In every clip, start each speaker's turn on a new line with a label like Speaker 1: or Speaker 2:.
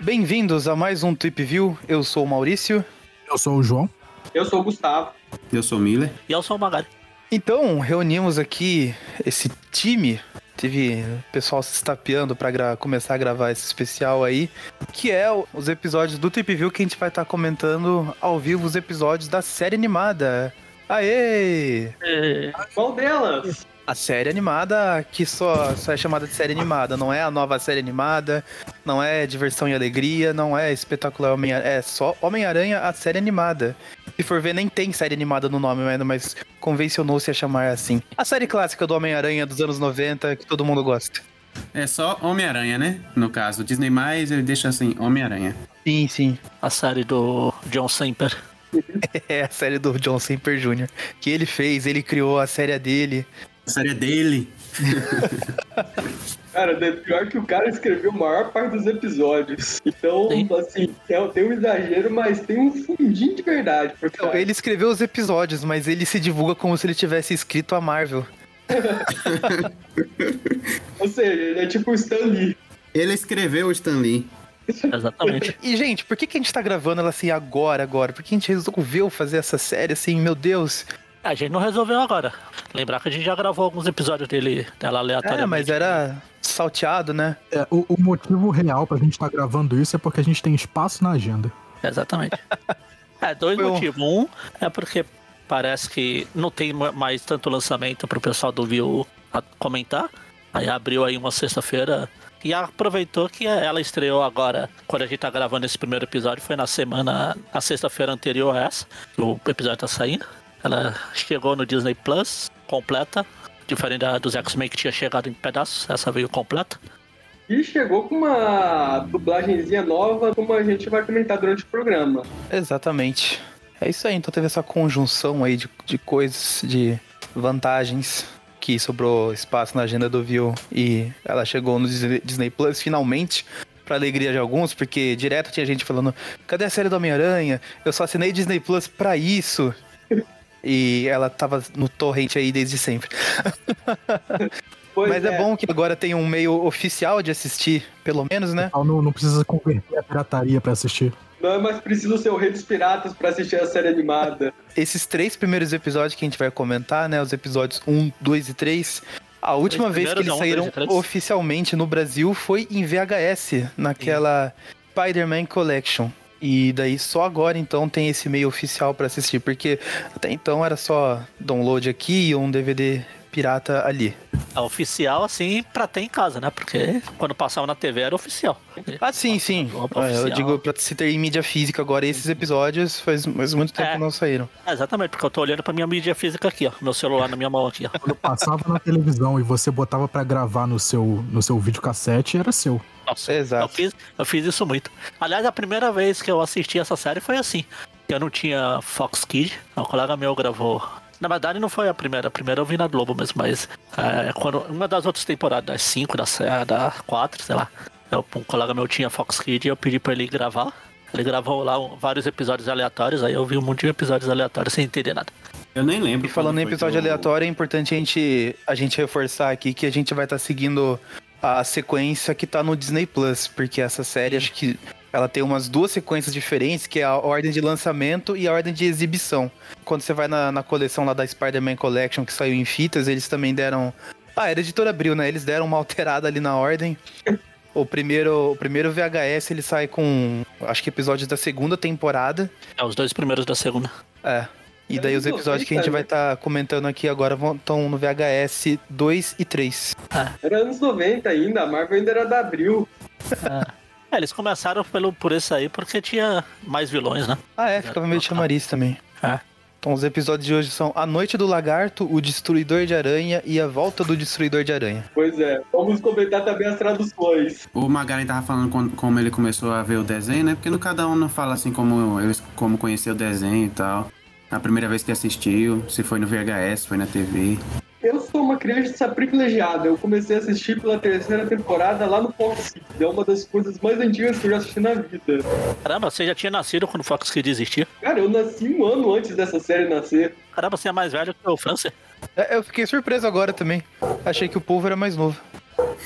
Speaker 1: Bem-vindos a mais um Trip View. Eu sou o Maurício.
Speaker 2: Eu sou o João.
Speaker 3: Eu sou o Gustavo.
Speaker 4: Eu sou o Miller.
Speaker 5: E eu sou o Magari.
Speaker 1: Então, reunimos aqui esse time. Teve pessoal se estapeando para começar a gravar esse especial aí, que é o- os episódios do Trip View que a gente vai estar comentando ao vivo os episódios da série animada. Aê!
Speaker 5: É,
Speaker 3: Qual delas?
Speaker 1: A série animada que só, só é chamada de série animada, não é a nova série animada, não é Diversão e Alegria, não é Espetacular Homem-Aranha, é só Homem-Aranha, a série animada. Se for ver, nem tem série animada no nome ainda, mas convencionou-se a chamar assim. A série clássica do Homem-Aranha dos anos 90, que todo mundo gosta.
Speaker 4: É só Homem-Aranha, né? No caso, Disney mais ele deixa assim, Homem-Aranha.
Speaker 1: Sim, sim.
Speaker 5: a série do John Semper.
Speaker 1: É a série do John Semper Jr. Que ele fez, ele criou a série dele.
Speaker 4: A série é dele.
Speaker 3: Cara, é pior que o cara escreveu a maior parte dos episódios. Então,
Speaker 5: Sim.
Speaker 3: assim, é- tem um exagero, mas tem um fundinho de verdade. Porque
Speaker 1: Então, ele escreveu os episódios, mas ele se divulga como se ele tivesse escrito a Marvel.
Speaker 3: Ou seja, ele é tipo o Stan Lee.
Speaker 4: Ele escreveu o Stan Lee.
Speaker 5: Exatamente.
Speaker 1: E, gente, por que, que a gente tá gravando ela assim agora, agora? Por que a gente resolveu fazer essa série assim, meu Deus?
Speaker 5: a gente não resolveu agora. Lembrar que a gente já gravou alguns episódios dele, dela
Speaker 1: É,
Speaker 5: aleatoriamente.
Speaker 1: mas era salteado, né?
Speaker 2: É, o, o motivo real pra gente estar gravando isso é porque a gente tem espaço na agenda.
Speaker 5: Exatamente. É, dois
Speaker 1: Foi um-
Speaker 5: motivos. Um é porque parece que não tem ma- mais tanto lançamento pro pessoal do a- comentar. Aí abriu aí uma sexta-feira e aproveitou que ela estreou agora, quando a gente tá gravando esse primeiro episódio, foi na semana, na sexta-feira anterior a essa, que o episódio tá saindo. Ela chegou no Disney Plus, completa, diferente da, dos X-Men que tinha chegado em pedaços, essa veio completa.
Speaker 3: E chegou com uma dublagenzinha nova, como a gente vai comentar durante o programa.
Speaker 1: Exatamente. É isso aí, então teve essa conjunção aí de, de coisas, de vantagens que sobrou espaço na agenda do View e ela chegou no Disney, Plus finalmente. Pra alegria de alguns, porque direto tinha gente falando: cadê a série do Homem-Aranha? Eu só assinei Disney Plus pra isso. E ela tava no torrent aí desde sempre.
Speaker 3: Pois
Speaker 1: Mas é. bom que agora tem um meio oficial de assistir, pelo menos, né?
Speaker 2: Não, não precisa converter a pirataria pra assistir.
Speaker 3: Não é mais preciso ser o rei dos piratas pra assistir a série animada.
Speaker 1: Esses três primeiros episódios que a gente vai comentar, né? Os episódios 1, 2 e 3. A última vez que eles saíram oficialmente no Brasil foi em VHS, naquela Spider-Man Collection. E daí só agora então tem esse meio oficial pra assistir, porque até então era só download aqui e um DVD pirata ali.
Speaker 5: É oficial, assim, pra ter em casa, né? Porque quando passava na TV era oficial.
Speaker 1: Ah, sim, sim.
Speaker 5: Opa,
Speaker 1: É, eu digo pra se ter em mídia física agora, esses episódios faz, faz muito tempo
Speaker 5: É.
Speaker 1: que não saíram.
Speaker 5: É, exatamente, porque eu tô olhando pra minha mídia física aqui, ó. Meu celular na minha mão aqui, ó.
Speaker 2: Quando passava na televisão e você botava pra gravar no seu, no seu videocassete, era seu.
Speaker 5: Nossa, eu
Speaker 1: Exato.
Speaker 5: fiz, eu fiz isso muito. Aliás, a primeira vez que eu assisti essa série foi assim. Eu não tinha Fox Kid, um colega meu gravou. Na verdade, não foi a primeira. A primeira eu vi na Globo mesmo, mas é, quando, uma das outras temporadas, das 5, da, se- da 4, sei lá. Eu, um colega meu tinha Fox Kid e eu pedi pra ele gravar. Ele gravou lá um- vários episódios aleatórios, aí eu vi um monte de episódios aleatórios sem entender nada.
Speaker 4: Eu nem lembro.
Speaker 1: E falando em episódio aleatório, é importante a gente, a gente reforçar aqui que a gente vai estar seguindo a sequência que tá no Disney Plus, porque essa série acho que ela tem umas duas sequências diferentes, que é a ordem de lançamento e a ordem de exibição. Quando você vai na, na coleção lá da Spider-Man Collection, que saiu em fitas, eles também deram. Ah, era a editora Abril, né? Eles deram uma alterada ali na ordem. O primeiro, o primeiro VHS ele sai com, acho que episódios da segunda temporada.
Speaker 5: É, os dois primeiros da segunda.
Speaker 1: É. E daí os episódios que a
Speaker 3: 90,
Speaker 1: gente vai estar comentando aqui agora estão no VHS 2 e 3.
Speaker 3: Era anos 90 ainda, a Marvel ainda era da Abril.
Speaker 5: É, eles começaram pelo, por isso aí porque tinha mais vilões, né?
Speaker 1: Ah, é, ficava meio de chamariz também.
Speaker 5: É.
Speaker 1: Então os episódios de hoje são A Noite do Lagarto, O Destruidor de Aranha e A Volta do Destruidor de Aranha.
Speaker 3: Pois é, vamos comentar também as traduções.
Speaker 4: O Magari tava falando com- como ele começou a ver o desenho, né? Porque no cada um não fala assim como eles como conheceu o desenho e tal. A primeira vez que assistiu, se foi no VHS, foi na TV.
Speaker 3: Eu sou uma criança privilegiada. Eu comecei a assistir pela terceira temporada lá no Fox Kids. É uma das coisas mais antigas que eu já assisti na vida.
Speaker 5: Caramba, você já tinha nascido quando o Fox Kids existia.
Speaker 3: Cara, eu nasci um ano antes dessa série nascer.
Speaker 5: Caramba, você é mais velho que o Francis.
Speaker 1: É, Eu fiquei surpreso agora também. Achei que o povo era mais novo.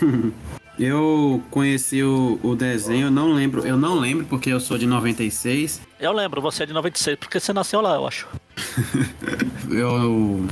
Speaker 4: Eu conheci o, o desenho, eu não lembro, eu não lembro porque eu sou de 96.
Speaker 5: Eu lembro, você é de 96, porque você nasceu lá, eu acho.
Speaker 4: Eu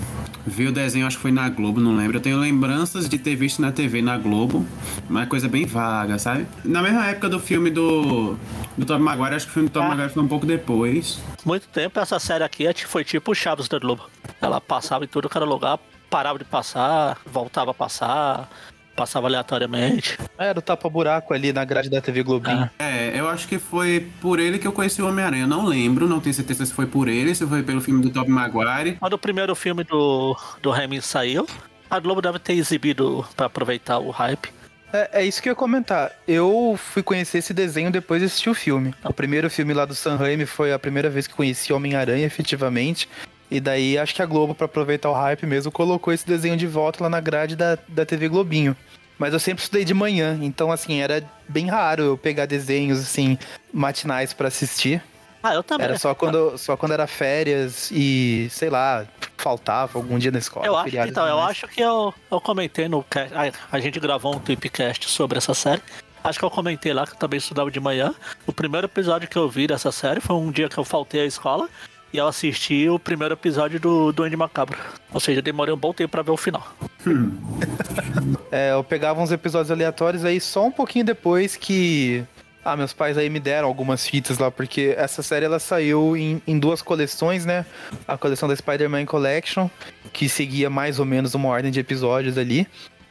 Speaker 4: vi o desenho, acho que foi na Globo, não lembro. Eu tenho lembranças de ter visto na TV na Globo, uma coisa bem vaga, sabe? Na mesma época do filme do, do Tobey Maguire, acho que o filme do
Speaker 5: Ah.
Speaker 4: Maguire foi um pouco depois.
Speaker 5: Muito tempo essa série aqui foi tipo o Chaves da Globo. Ela passava em tudo que era lugar, parava de passar, voltava a passar, passava aleatoriamente.
Speaker 1: Era o tapa-buraco ali na grade da TV Globinho.
Speaker 5: Ah.
Speaker 4: É, eu acho que foi por ele que eu conheci o Homem-Aranha. Eu não lembro, não tenho certeza se foi por ele, se foi pelo filme do Tobey Maguire.
Speaker 5: Quando o primeiro filme do, do Remy saiu, a Globo deve ter exibido pra aproveitar o hype.
Speaker 1: É, é isso que eu ia comentar. Eu fui conhecer esse desenho depois de assistir o filme. O primeiro filme lá do Sam Raimi foi a primeira vez que conheci Homem-Aranha, efetivamente. E daí acho que a Globo, pra aproveitar o hype mesmo, colocou esse desenho de volta lá na grade da, da TV Globinho. Mas eu sempre estudei de manhã, então assim, era bem raro eu pegar desenhos assim, matinais pra assistir.
Speaker 5: Ah, eu também.
Speaker 1: Era só quando, só quando era férias e, sei lá, faltava algum dia na escola.
Speaker 5: Eu acho, então, eu acho que eu, eu comentei no cast. A, a gente gravou um tweepcast sobre essa série. Acho que eu comentei lá que eu também estudava de manhã. O primeiro episódio que eu vi dessa série foi um dia que eu faltei à escola. E eu assisti o primeiro episódio do Duende Macabro. Ou seja, demorei um bom tempo pra ver o final.
Speaker 1: É, eu pegava uns episódios aleatórios aí só um pouquinho depois que. Ah, meus pais aí me deram algumas fitas lá, porque essa série ela saiu em, em duas coleções, né? A coleção da Spider-Man Collection, que seguia mais ou menos uma ordem de episódios ali.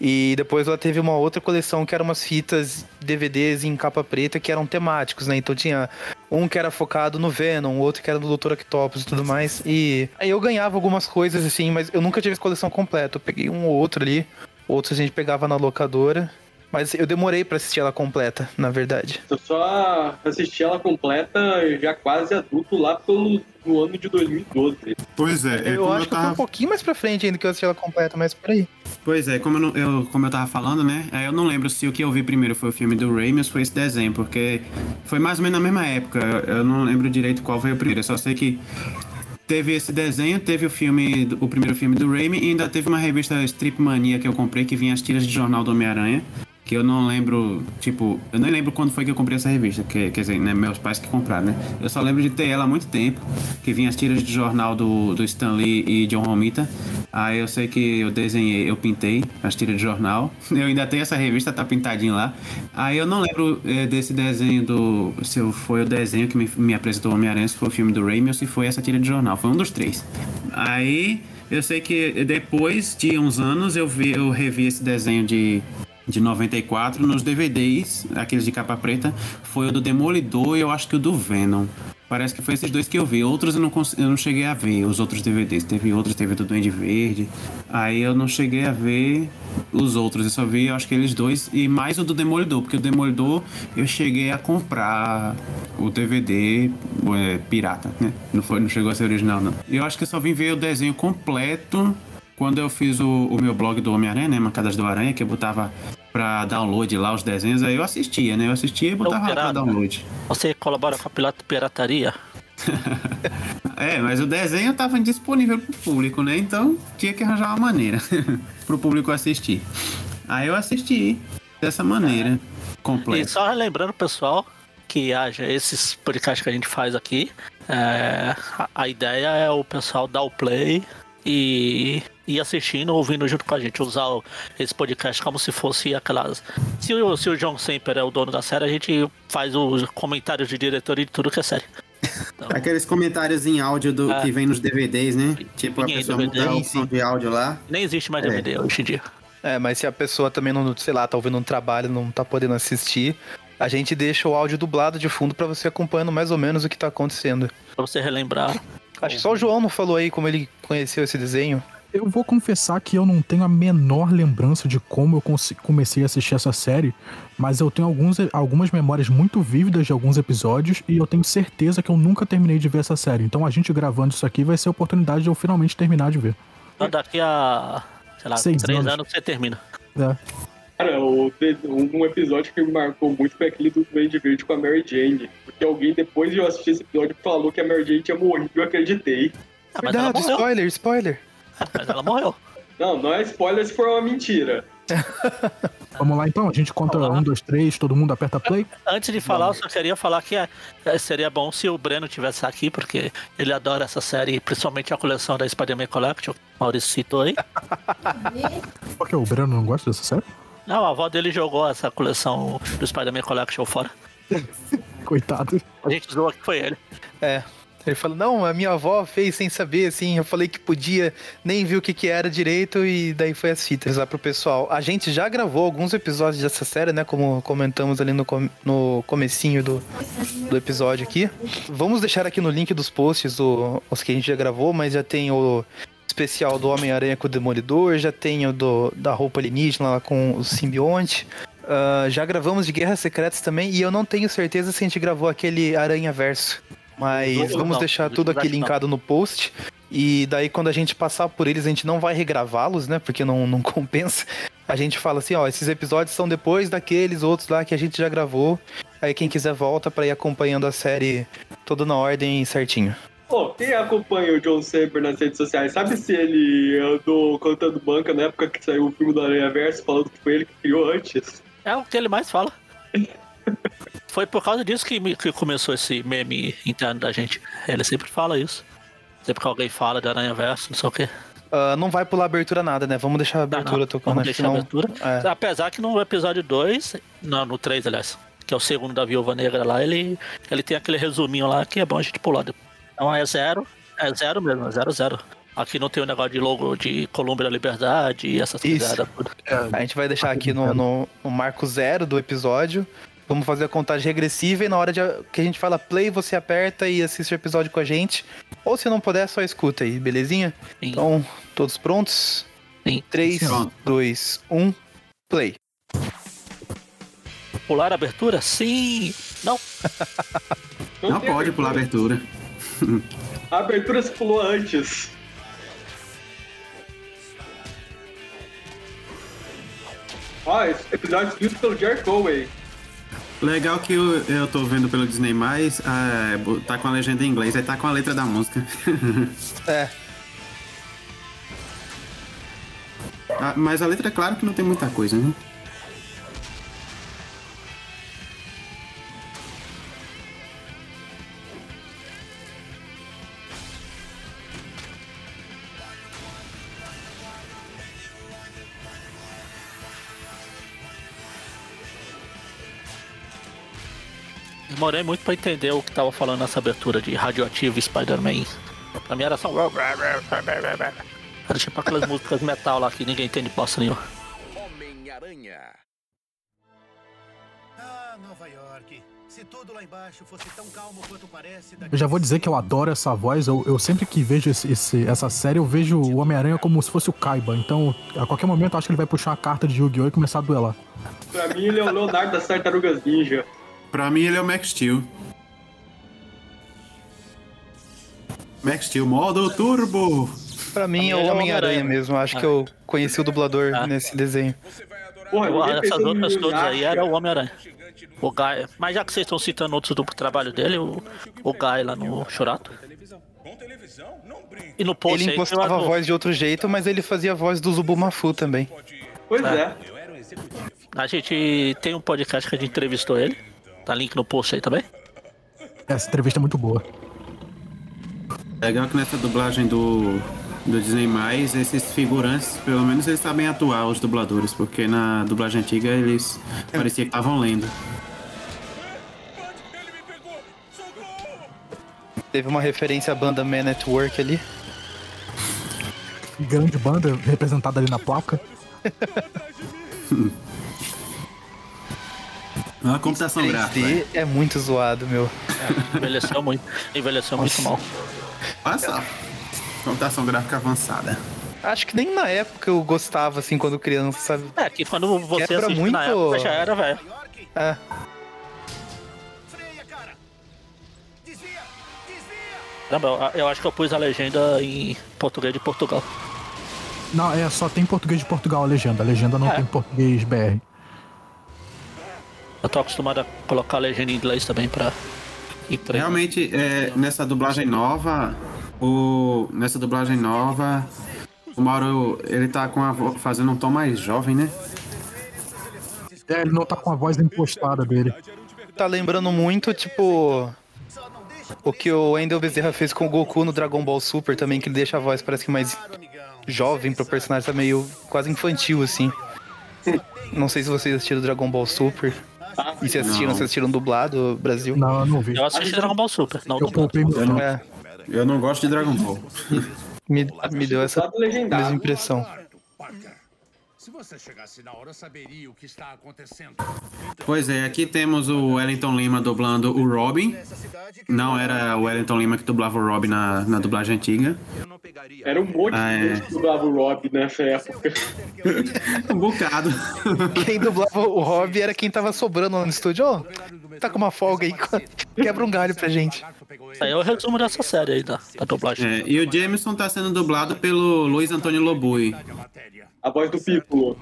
Speaker 1: E depois ela teve uma outra coleção que eram umas fitas DVDs em capa preta que eram temáticos, né? Então tinha um que era focado no Venom, outro que era no Dr. Octopus e tudo mais. E aí eu ganhava algumas coisas assim, mas eu nunca tive essa coleção completa. Eu peguei um ou outro ali, outros a gente pegava na locadora. Mas eu demorei pra assistir ela completa, na verdade.
Speaker 3: Eu só assisti ela completa já quase adulto lá pelo no ano de 2012.
Speaker 4: Pois é, é
Speaker 1: eu acho
Speaker 4: eu
Speaker 1: que eu fui um
Speaker 4: tava
Speaker 1: pouquinho mais pra frente ainda que eu assisti ela completa, mas por aí.
Speaker 4: Pois é, como eu, não- eu- como eu tava falando, né? aí Eu não lembro se o que eu vi primeiro foi o filme do Raimi ou se foi esse desenho, porque foi mais ou menos na mesma época. Eu, eu não lembro direito qual foi o primeiro. Eu só sei que teve esse desenho, teve o filme, o primeiro filme do Raimi e ainda teve uma revista Strip Mania que eu comprei que vinha as tiras de jornal do Homem-Aranha. Que eu não lembro, tipo, eu nem lembro quando foi que eu comprei essa revista, que, quer dizer, né, meus pais que compraram, né? Eu só lembro de ter ela há muito tempo, que vinha as tiras de jornal do, do Stan Lee e John Romita. Aí eu sei que eu desenhei, eu pintei as tiras de jornal. Eu ainda tenho essa revista, tá pintadinho lá. Aí eu não lembro eh, desse desenho do. Se foi o desenho que me, me apresentou Homem-Aranha, se foi o filme do Raimi ou se foi essa tira de jornal. Foi um dos três. Aí eu sei que depois de uns anos eu, vi, eu revi esse desenho de de 94 nos DVDs, aqueles de capa preta, foi o do Demolidor e eu acho que o do Venom. Parece que foi esses dois que eu vi. Outros eu não, eu não cheguei a ver, os outros DVDs. Teve outros, teve do Duende Verde. Aí eu não cheguei a ver os outros. Eu só vi, eu acho que eles dois. E mais o do Demolidor, porque o Demolidor eu cheguei a comprar o DVD é, pirata, né? Não, foi, não chegou a ser original, não. Eu acho que eu só vim ver o desenho completo quando eu fiz o, o meu blog do Homem-Aranha, né? Mancadas do Aranha, que eu botava pra download lá os desenhos, aí eu assistia, né? Eu assistia e botava lá pra
Speaker 5: pirata.
Speaker 4: download.
Speaker 5: Você colabora com a pirata- pirataria?
Speaker 4: É, mas o desenho tava indisponível pro público, né? Então tinha que arranjar uma maneira pro público assistir. Aí eu assisti dessa maneira,
Speaker 5: E
Speaker 4: completa.
Speaker 5: só lembrando, pessoal, que haja esses podcasts que a gente faz aqui, é, a, a ideia é o pessoal dar o play e ir assistindo, ouvindo junto com a gente, usar esse podcast como se fosse aquelas. Se o, se o John Semper é o dono da série, a gente faz os comentários de diretoria de tudo que é série.
Speaker 4: Aqueles comentários em áudio do,
Speaker 5: É.
Speaker 4: que vem nos DVDs, né? Tipo, a pessoa
Speaker 5: DVD,
Speaker 4: muda o
Speaker 1: sim.
Speaker 4: som de áudio lá.
Speaker 5: Nem existe mais
Speaker 4: É.
Speaker 5: DVD hoje em dia.
Speaker 1: É, mas se a pessoa também não, sei lá, tá ouvindo um trabalho, não tá podendo assistir, a gente deixa o áudio dublado de fundo pra você acompanhando mais ou menos o que tá acontecendo.
Speaker 5: Pra você relembrar.
Speaker 1: Acho que só o João não falou aí como ele conheceu esse desenho.
Speaker 2: Eu vou confessar que eu não tenho a menor lembrança de como eu comecei a assistir essa série, mas eu tenho alguns, algumas memórias muito vívidas de alguns episódios e eu tenho certeza que eu nunca terminei de ver essa série. Então a gente gravando isso aqui vai ser a oportunidade de eu finalmente terminar de ver.
Speaker 5: Então, daqui a, sei lá,
Speaker 2: Seis
Speaker 5: três
Speaker 2: anos.
Speaker 5: anos você termina.
Speaker 2: É.
Speaker 3: Cara, o- um episódio que me marcou muito foi aquele do Duende Verde com a Mary Jane. Porque alguém, depois de eu assistir esse episódio, falou que a Mary Jane tinha morrido e eu acreditei.
Speaker 5: Ah, mas ela
Speaker 1: Cuidado,
Speaker 5: morreu.
Speaker 1: spoiler, spoiler.
Speaker 5: Mas ela morreu.
Speaker 3: Não, não é spoiler se for uma mentira.
Speaker 2: Vamos lá então, a gente conta
Speaker 5: Vamos
Speaker 2: um, dois, três, todo mundo aperta play.
Speaker 5: Antes de falar, eu só queria falar que é, é, seria bom se o Breno tivesse aqui, porque ele adora essa série, principalmente a coleção da Spider-Man Collection. O Maurício citou aí.
Speaker 2: Porque o Breno não gosta dessa série?
Speaker 5: Não, a avó dele jogou essa coleção do Spider-Man Collection fora.
Speaker 2: Coitado.
Speaker 5: A gente zoou que foi ele.
Speaker 1: É. Ele falou, não, a minha avó fez sem saber, assim, eu falei que podia, nem viu o que que era direito, e daí foi as fitas lá pro pessoal. A gente já gravou alguns episódios dessa série, né, como comentamos ali no, com- no comecinho do, do episódio aqui. Vamos deixar aqui no link dos posts o- os que a gente já gravou, mas já tem o especial do Homem-Aranha com o Demolidor, já tem o do, da roupa alienígena lá com o simbionte. Ah, já gravamos de Guerras Secretas também, e eu não tenho certeza se a gente gravou aquele Aranha Verso. Mas
Speaker 5: Não,
Speaker 1: vamos
Speaker 5: não,
Speaker 1: deixar
Speaker 5: não,
Speaker 1: tudo aqui linkado no post. E daí, quando a gente passar por eles, a gente não vai regravá-los, né? Porque não, não compensa. A gente fala assim, ó, esses episódios são depois daqueles outros lá que a gente já gravou. Aí quem quiser volta pra ir acompanhando a série toda na ordem certinho.
Speaker 3: Pô, quem acompanha o John Saber nas redes sociais, sabe se ele andou cantando banca na época que saiu o filme do Aranha Verso, falando que foi ele que criou antes?
Speaker 5: É o que ele mais fala. Foi por causa disso que, me- que começou esse meme interno da gente. Ele sempre fala isso. Sempre que alguém fala de Aranha Verso, não sei o quê.
Speaker 1: Ah, não vai pular abertura nada, né? Vamos deixar a abertura
Speaker 5: não.
Speaker 1: tocando.
Speaker 5: Vamos deixar a
Speaker 1: não-
Speaker 5: abertura.
Speaker 1: é.
Speaker 5: Apesar que no episódio 2, não, no 3, aliás, que é o segundo da Viúva Negra lá, ele, ele tem aquele resuminho lá que é bom a gente pular. Então é zero, é zero mesmo, é zero, zero. Aqui não tem o negócio de logo de Colômbia da Liberdade e essas coisas. tudo.
Speaker 1: A gente vai deixar aqui no, no- no marco zero do episódio. Vamos fazer a contagem regressiva e na hora de, que a gente fala play, você aperta e assiste o episódio com a gente. Ou se não puder, só escuta aí, belezinha?
Speaker 5: Sim.
Speaker 1: Então, todos prontos?
Speaker 5: Sim.
Speaker 1: 3,
Speaker 4: Sim.
Speaker 1: 2, 1, play.
Speaker 5: Pular a abertura? Sim! Não,
Speaker 4: Não pode pular a abertura.
Speaker 3: A abertura se pulou antes. Ó, esse episódio escrito pelo Jerry Conway.
Speaker 4: Legal que eu, eu tô vendo pelo Disney+, ah, tá com a legenda em inglês, aí tá com a letra da música.
Speaker 1: É,
Speaker 4: Ah, mas a letra, é claro que não tem muita coisa, né?
Speaker 5: Demorei muito pra entender o que tava falando nessa abertura de Radioativo e Spider-Man. Pra mim era só. Era tipo aquelas músicas metal lá que ninguém entende bosta nenhuma.
Speaker 6: Homem-Aranha.
Speaker 7: Ah, Nova York. Se tudo lá embaixo fosse tão calmo quanto parece. daqui
Speaker 2: Eu já vou
Speaker 7: a
Speaker 2: dizer que eu adoro essa voz. Eu, eu sempre que vejo esse- esse- essa série, eu vejo o Homem-Aranha como se fosse o Kaiba. Então, a qualquer momento, eu acho que ele vai puxar uma carta de Yu-Gi-Oh! e começar a duelar.
Speaker 3: Pra mim, ele é o Leonardo das Tartarugas Ninja.
Speaker 4: Pra mim, ele é o Max Steel. Max Steel, modo turbo!
Speaker 1: pra mim é o
Speaker 5: é o
Speaker 1: Homem-Aranha mesmo. Acho
Speaker 5: Ah.
Speaker 1: que eu conheci o dublador
Speaker 5: Ah.
Speaker 1: nesse desenho.
Speaker 3: Porra,
Speaker 5: Eu- Essas outras todas aí era o Homem-Aranha. O Guy. Mas já que vocês estão citando outros do trabalho dele, o, o Guy lá no Churato. E no post
Speaker 1: Ele impostava a voz de outro jeito, mas ele fazia a voz do Zubumafu também.
Speaker 3: Pois
Speaker 5: É.
Speaker 3: é.
Speaker 5: A gente tem um podcast que a gente entrevistou ele. Tá link no post aí também.
Speaker 2: Essa entrevista é muito boa.
Speaker 4: Legal que nessa dublagem do, do Disney+, esses figurantes, pelo menos eles sabem atuar, os dubladores, porque na dublagem antiga eles parecia que estavam lendo.
Speaker 1: Teve uma referência à banda Man at Work ali.
Speaker 2: Grande banda representada ali na placa.
Speaker 4: Uma computação gráfica.
Speaker 1: 3D é muito zoado, meu.
Speaker 5: Envelheceu muito. Envelheceu muito mal.
Speaker 4: Olha só. Computação gráfica avançada.
Speaker 1: Acho que nem na época eu gostava, assim, quando criança, sabe?
Speaker 5: É, que quando você
Speaker 1: Quebra
Speaker 5: assistiu
Speaker 1: muito-
Speaker 5: na época já era, velho.
Speaker 1: É.
Speaker 7: Freia, cara. Desvia. Desvia.
Speaker 5: Caramba, eu- eu acho que eu pus a legenda em português de Portugal.
Speaker 2: Não, é só tem português de Portugal a legenda. A legenda não
Speaker 5: É.
Speaker 2: tem português BR.
Speaker 5: Eu tô acostumado a colocar a legenda em inglês também pra ir pra
Speaker 4: Realmente, é, nessa dublagem nova, o, nessa dublagem nova, O Mauro, ele tá com a vo- fazendo um tom mais jovem, né?
Speaker 2: É, ele não tá com a voz impostada dele.
Speaker 1: Tá lembrando muito, tipo. O que o Wendell Bezerra fez com o Goku no Dragon Ball Super também, que ele deixa a voz parece que mais jovem pro personagem, tá meio quase infantil, assim. Não sei se vocês assistiram Dragon Ball Super. E se assistiram,
Speaker 4: Não.
Speaker 1: se assistiram dublado Brasil.
Speaker 2: Não, eu não vi.
Speaker 5: Eu assisti Dragon Ball Super. Não,
Speaker 2: Eu poupei meu tempo.
Speaker 1: É,
Speaker 4: Eu não gosto de Dragon Ball.
Speaker 1: me, me deu essa mesma impressão.
Speaker 7: Se você chegasse na hora, saberia o que está acontecendo.
Speaker 4: Pois é, aqui temos o Wellington Lima dublando o Robin. Não era o Wellington Lima que dublava o Robin na, na dublagem antiga.
Speaker 3: Era um monte
Speaker 4: Ah,
Speaker 3: de
Speaker 4: é.
Speaker 3: gente que dublava o Rob nessa época.
Speaker 4: Um bocado.
Speaker 1: Quem dublava o Rob era quem tava sobrando lá no estúdio. Ó, tá com uma folga aí, quebra um galho pra gente.
Speaker 5: Aí é o resumo dessa série aí da, da dublagem.
Speaker 4: É, e o Jameson tá sendo dublado pelo Luiz Antônio Lobui.
Speaker 3: A voz do Piccolo.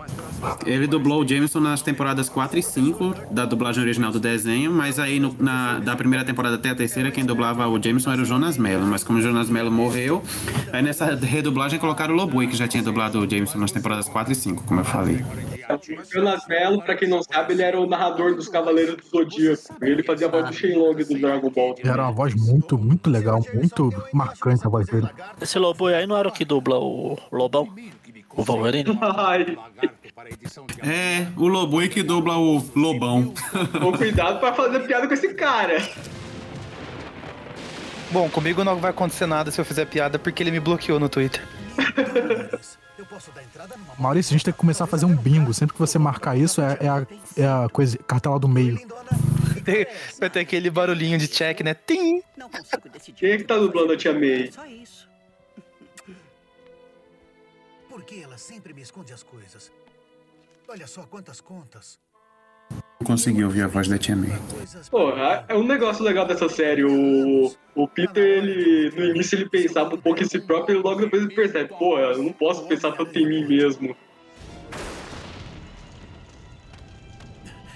Speaker 4: Ele dublou o Jameson nas temporadas 4 e 5 da dublagem original do desenho, mas aí no- na, da primeira temporada até a terceira, quem dublava o Jameson era o Jonas Mello. Mas como o Jonas Mello morreu, aí nessa redublagem colocaram o Lobui, que já tinha dublado o Jameson nas temporadas 4 e 5, como eu falei.
Speaker 3: O Jonas Mello, pra quem não sabe, ele era o narrador dos Cavaleiros do Zodíaco. Ele fazia a voz do Shenlong do Dragon Ball.
Speaker 2: Era uma voz muito, muito legal, muito marcante a voz dele.
Speaker 5: Esse lobo aí não era o que dubla o Lobão? O Wolverine?
Speaker 3: Ai,
Speaker 4: É, o Lobui que dubla o Lobão.
Speaker 3: com cuidado pra fazer piada com esse cara.
Speaker 1: Bom, comigo não vai acontecer nada se eu fizer piada porque ele me bloqueou no Twitter.
Speaker 7: Eu posso dar entrada numa
Speaker 2: Maurício, a gente tem que começar a fazer um bingo. Sempre que você marcar isso, é, é a, é a coisa, cartela do meio.
Speaker 1: Vai ter aquele barulhinho de check, né? Tim!
Speaker 8: Não consigo decidir.
Speaker 3: Quem é que tá dublando a Tia May?
Speaker 8: Só isso.
Speaker 7: Por que ela sempre me esconde as coisas? Olha só quantas contas.
Speaker 4: Não consegui ouvir a voz da Tia May.
Speaker 3: Pô, é um negócio legal dessa série. O, o Peter, ele, no início, ele pensava um pouco em si próprio e logo depois ele percebe: pô, eu não posso pensar tanto em mim mesmo.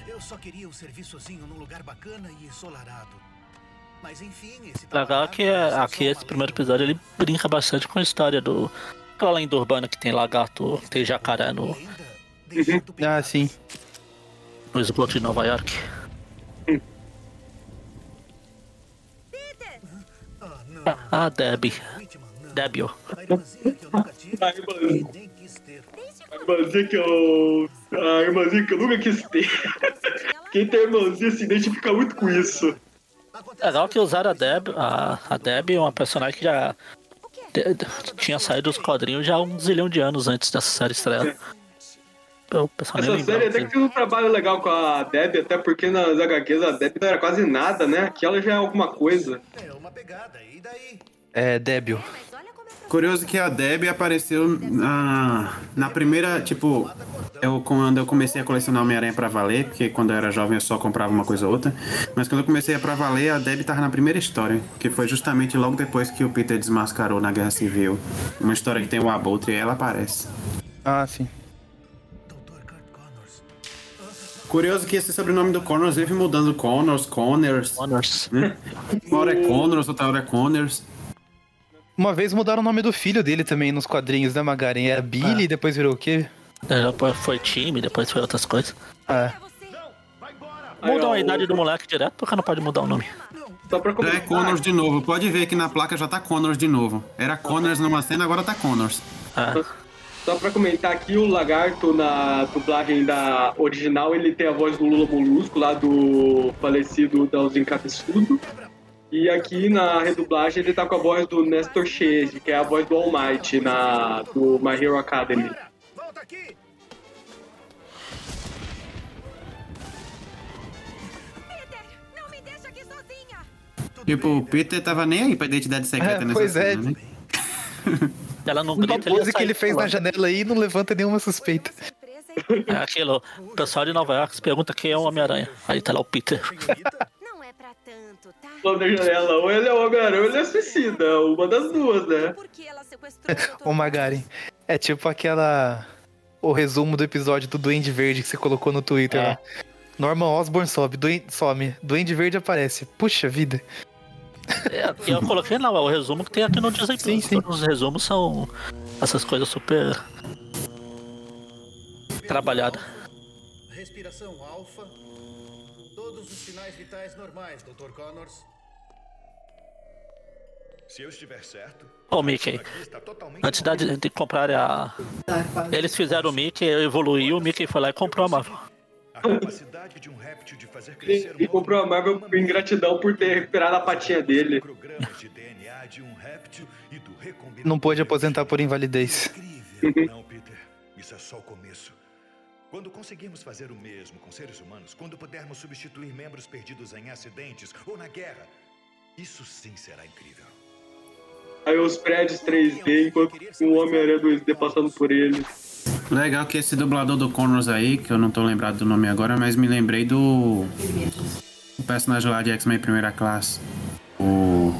Speaker 7: Eu só queria um serviçozinho num lugar bacana e ensolarado. Mas enfim, esse
Speaker 5: Legal é que é- aqui esse primeiro episódio ele brinca bastante com a história do. Aquela lenda urbana que tem lagarto, tem jacaré no,
Speaker 1: Ah, sim.
Speaker 5: No esgoto de Nova York.
Speaker 7: Ah.
Speaker 5: Ah. Debbie, ó.
Speaker 7: A irmãzinha que eu nunca tive
Speaker 3: A irmãzinha que eu. A irmãzinha que eu nunca quis ter. Quem tem irmãzinha se identifica muito com isso.
Speaker 5: Legal que usaram a Deb, a, a Deb é uma personagem que já de- tinha saído dos quadrinhos já há um zilhão de anos antes dessa série estrear. O pessoal
Speaker 3: Essa série até que fez um trabalho legal com a Deb, até porque nas HQs a Deb não era quase nada, né? Aqui ela já é alguma coisa.
Speaker 7: É uma pegada, e daí?
Speaker 1: É, débil.
Speaker 4: Curioso que a Debbie apareceu na, na primeira, tipo, eu quando eu comecei a colecionar Homem-Aranha pra valer, porque quando eu era jovem eu só comprava uma coisa ou outra, mas quando eu comecei a pra valer, a Debbie tava na primeira história, que foi justamente logo depois que o Peter desmascarou na Guerra Civil. Uma história que tem o Abutre e ela aparece.
Speaker 1: Ah, sim.
Speaker 4: Curioso que esse sobrenome do Connors vive mudando Connors, Connors,
Speaker 5: Honors.
Speaker 4: né? Uma hora é Connors, outra hora é Connors.
Speaker 1: Uma vez mudaram o nome do filho dele também nos quadrinhos, né, Magaren? Era Billy, depois virou o quê?
Speaker 5: É, Depois foi time, depois foi outras coisas.
Speaker 1: Ah,
Speaker 3: Aí,
Speaker 5: Mudam a idade do moleque direto porque não pode mudar o nome.
Speaker 3: Só pra
Speaker 4: Já é
Speaker 3: comentar,
Speaker 4: Connors de novo. Pode ver que na placa já tá Connors de novo. Era Connors numa cena, agora tá Connors.
Speaker 5: É.
Speaker 3: só pra comentar aqui, o Lagarto na dublagem da original, ele tem a voz do Lula Molusco, lá do falecido Dalzinho Cabeçudo. E aqui na redublagem ele tá com a voz do Nestor Chase, que é a voz do All Might na, do My Hero Academy.
Speaker 7: Volta aqui!
Speaker 9: Não me deixa aqui sozinha!
Speaker 4: Tipo, o Peter tava nem aí pra identidade secreta
Speaker 1: É,
Speaker 4: nessa
Speaker 1: pois é.
Speaker 4: cena, né?
Speaker 5: Ela não
Speaker 1: uma
Speaker 5: grita, ele
Speaker 1: pose que ele fez na janela aí não levanta nenhuma suspeita.
Speaker 5: É aquilo. O pessoal de Nova York se pergunta quem é o Homem-Aranha. Aí tá lá o Peter.
Speaker 9: Não é pra tanto, tá?
Speaker 3: Janela, ou ele é o Homem-Aranha ou ele é suicida, uma das duas, né?
Speaker 1: Ô, Magaren, é tipo aquela... O resumo do episódio do Duende Verde que você colocou no Twitter
Speaker 5: É.
Speaker 1: lá. Norman Osborn sobe, Duende, some, Duende Verde aparece. Puxa vida.
Speaker 5: É, eu coloquei lá o resumo que tem aqui no Disney
Speaker 1: Sim,
Speaker 5: Plus.
Speaker 1: sim.
Speaker 5: Todos os resumos são Essas coisas super trabalhadas.
Speaker 10: Respiração alfa. Todos os sinais vitais normais, Dr. Connors.
Speaker 7: Se eu estiver certo,
Speaker 5: Ô Mickey, antes de, de comprar a. Eles fizeram o Mickey, evoluiu, o Mickey foi lá e comprou a Marvel.
Speaker 7: A capacidade de um réptil de fazer crescer
Speaker 3: E, e comprou a Marvel por ingratidão por ter recuperado a patinha dele.
Speaker 7: programas de DNA de um réptil e do recombinador.
Speaker 1: Não pôde aposentar por invalidez.
Speaker 7: Incrível. Não, Peter. Isso é só o começo. Quando conseguirmos fazer o mesmo com seres humanos, quando pudermos substituir membros perdidos em acidentes ou na guerra, isso sim será incrível.
Speaker 3: Aí os prédios 3D, enquanto o Homem-Aranha 2D passando por eles.
Speaker 4: Legal que esse dublador do Connors aí, que eu não tô lembrado do nome agora, mas me lembrei do. O personagem lá de X-Men Primeira Classe. O.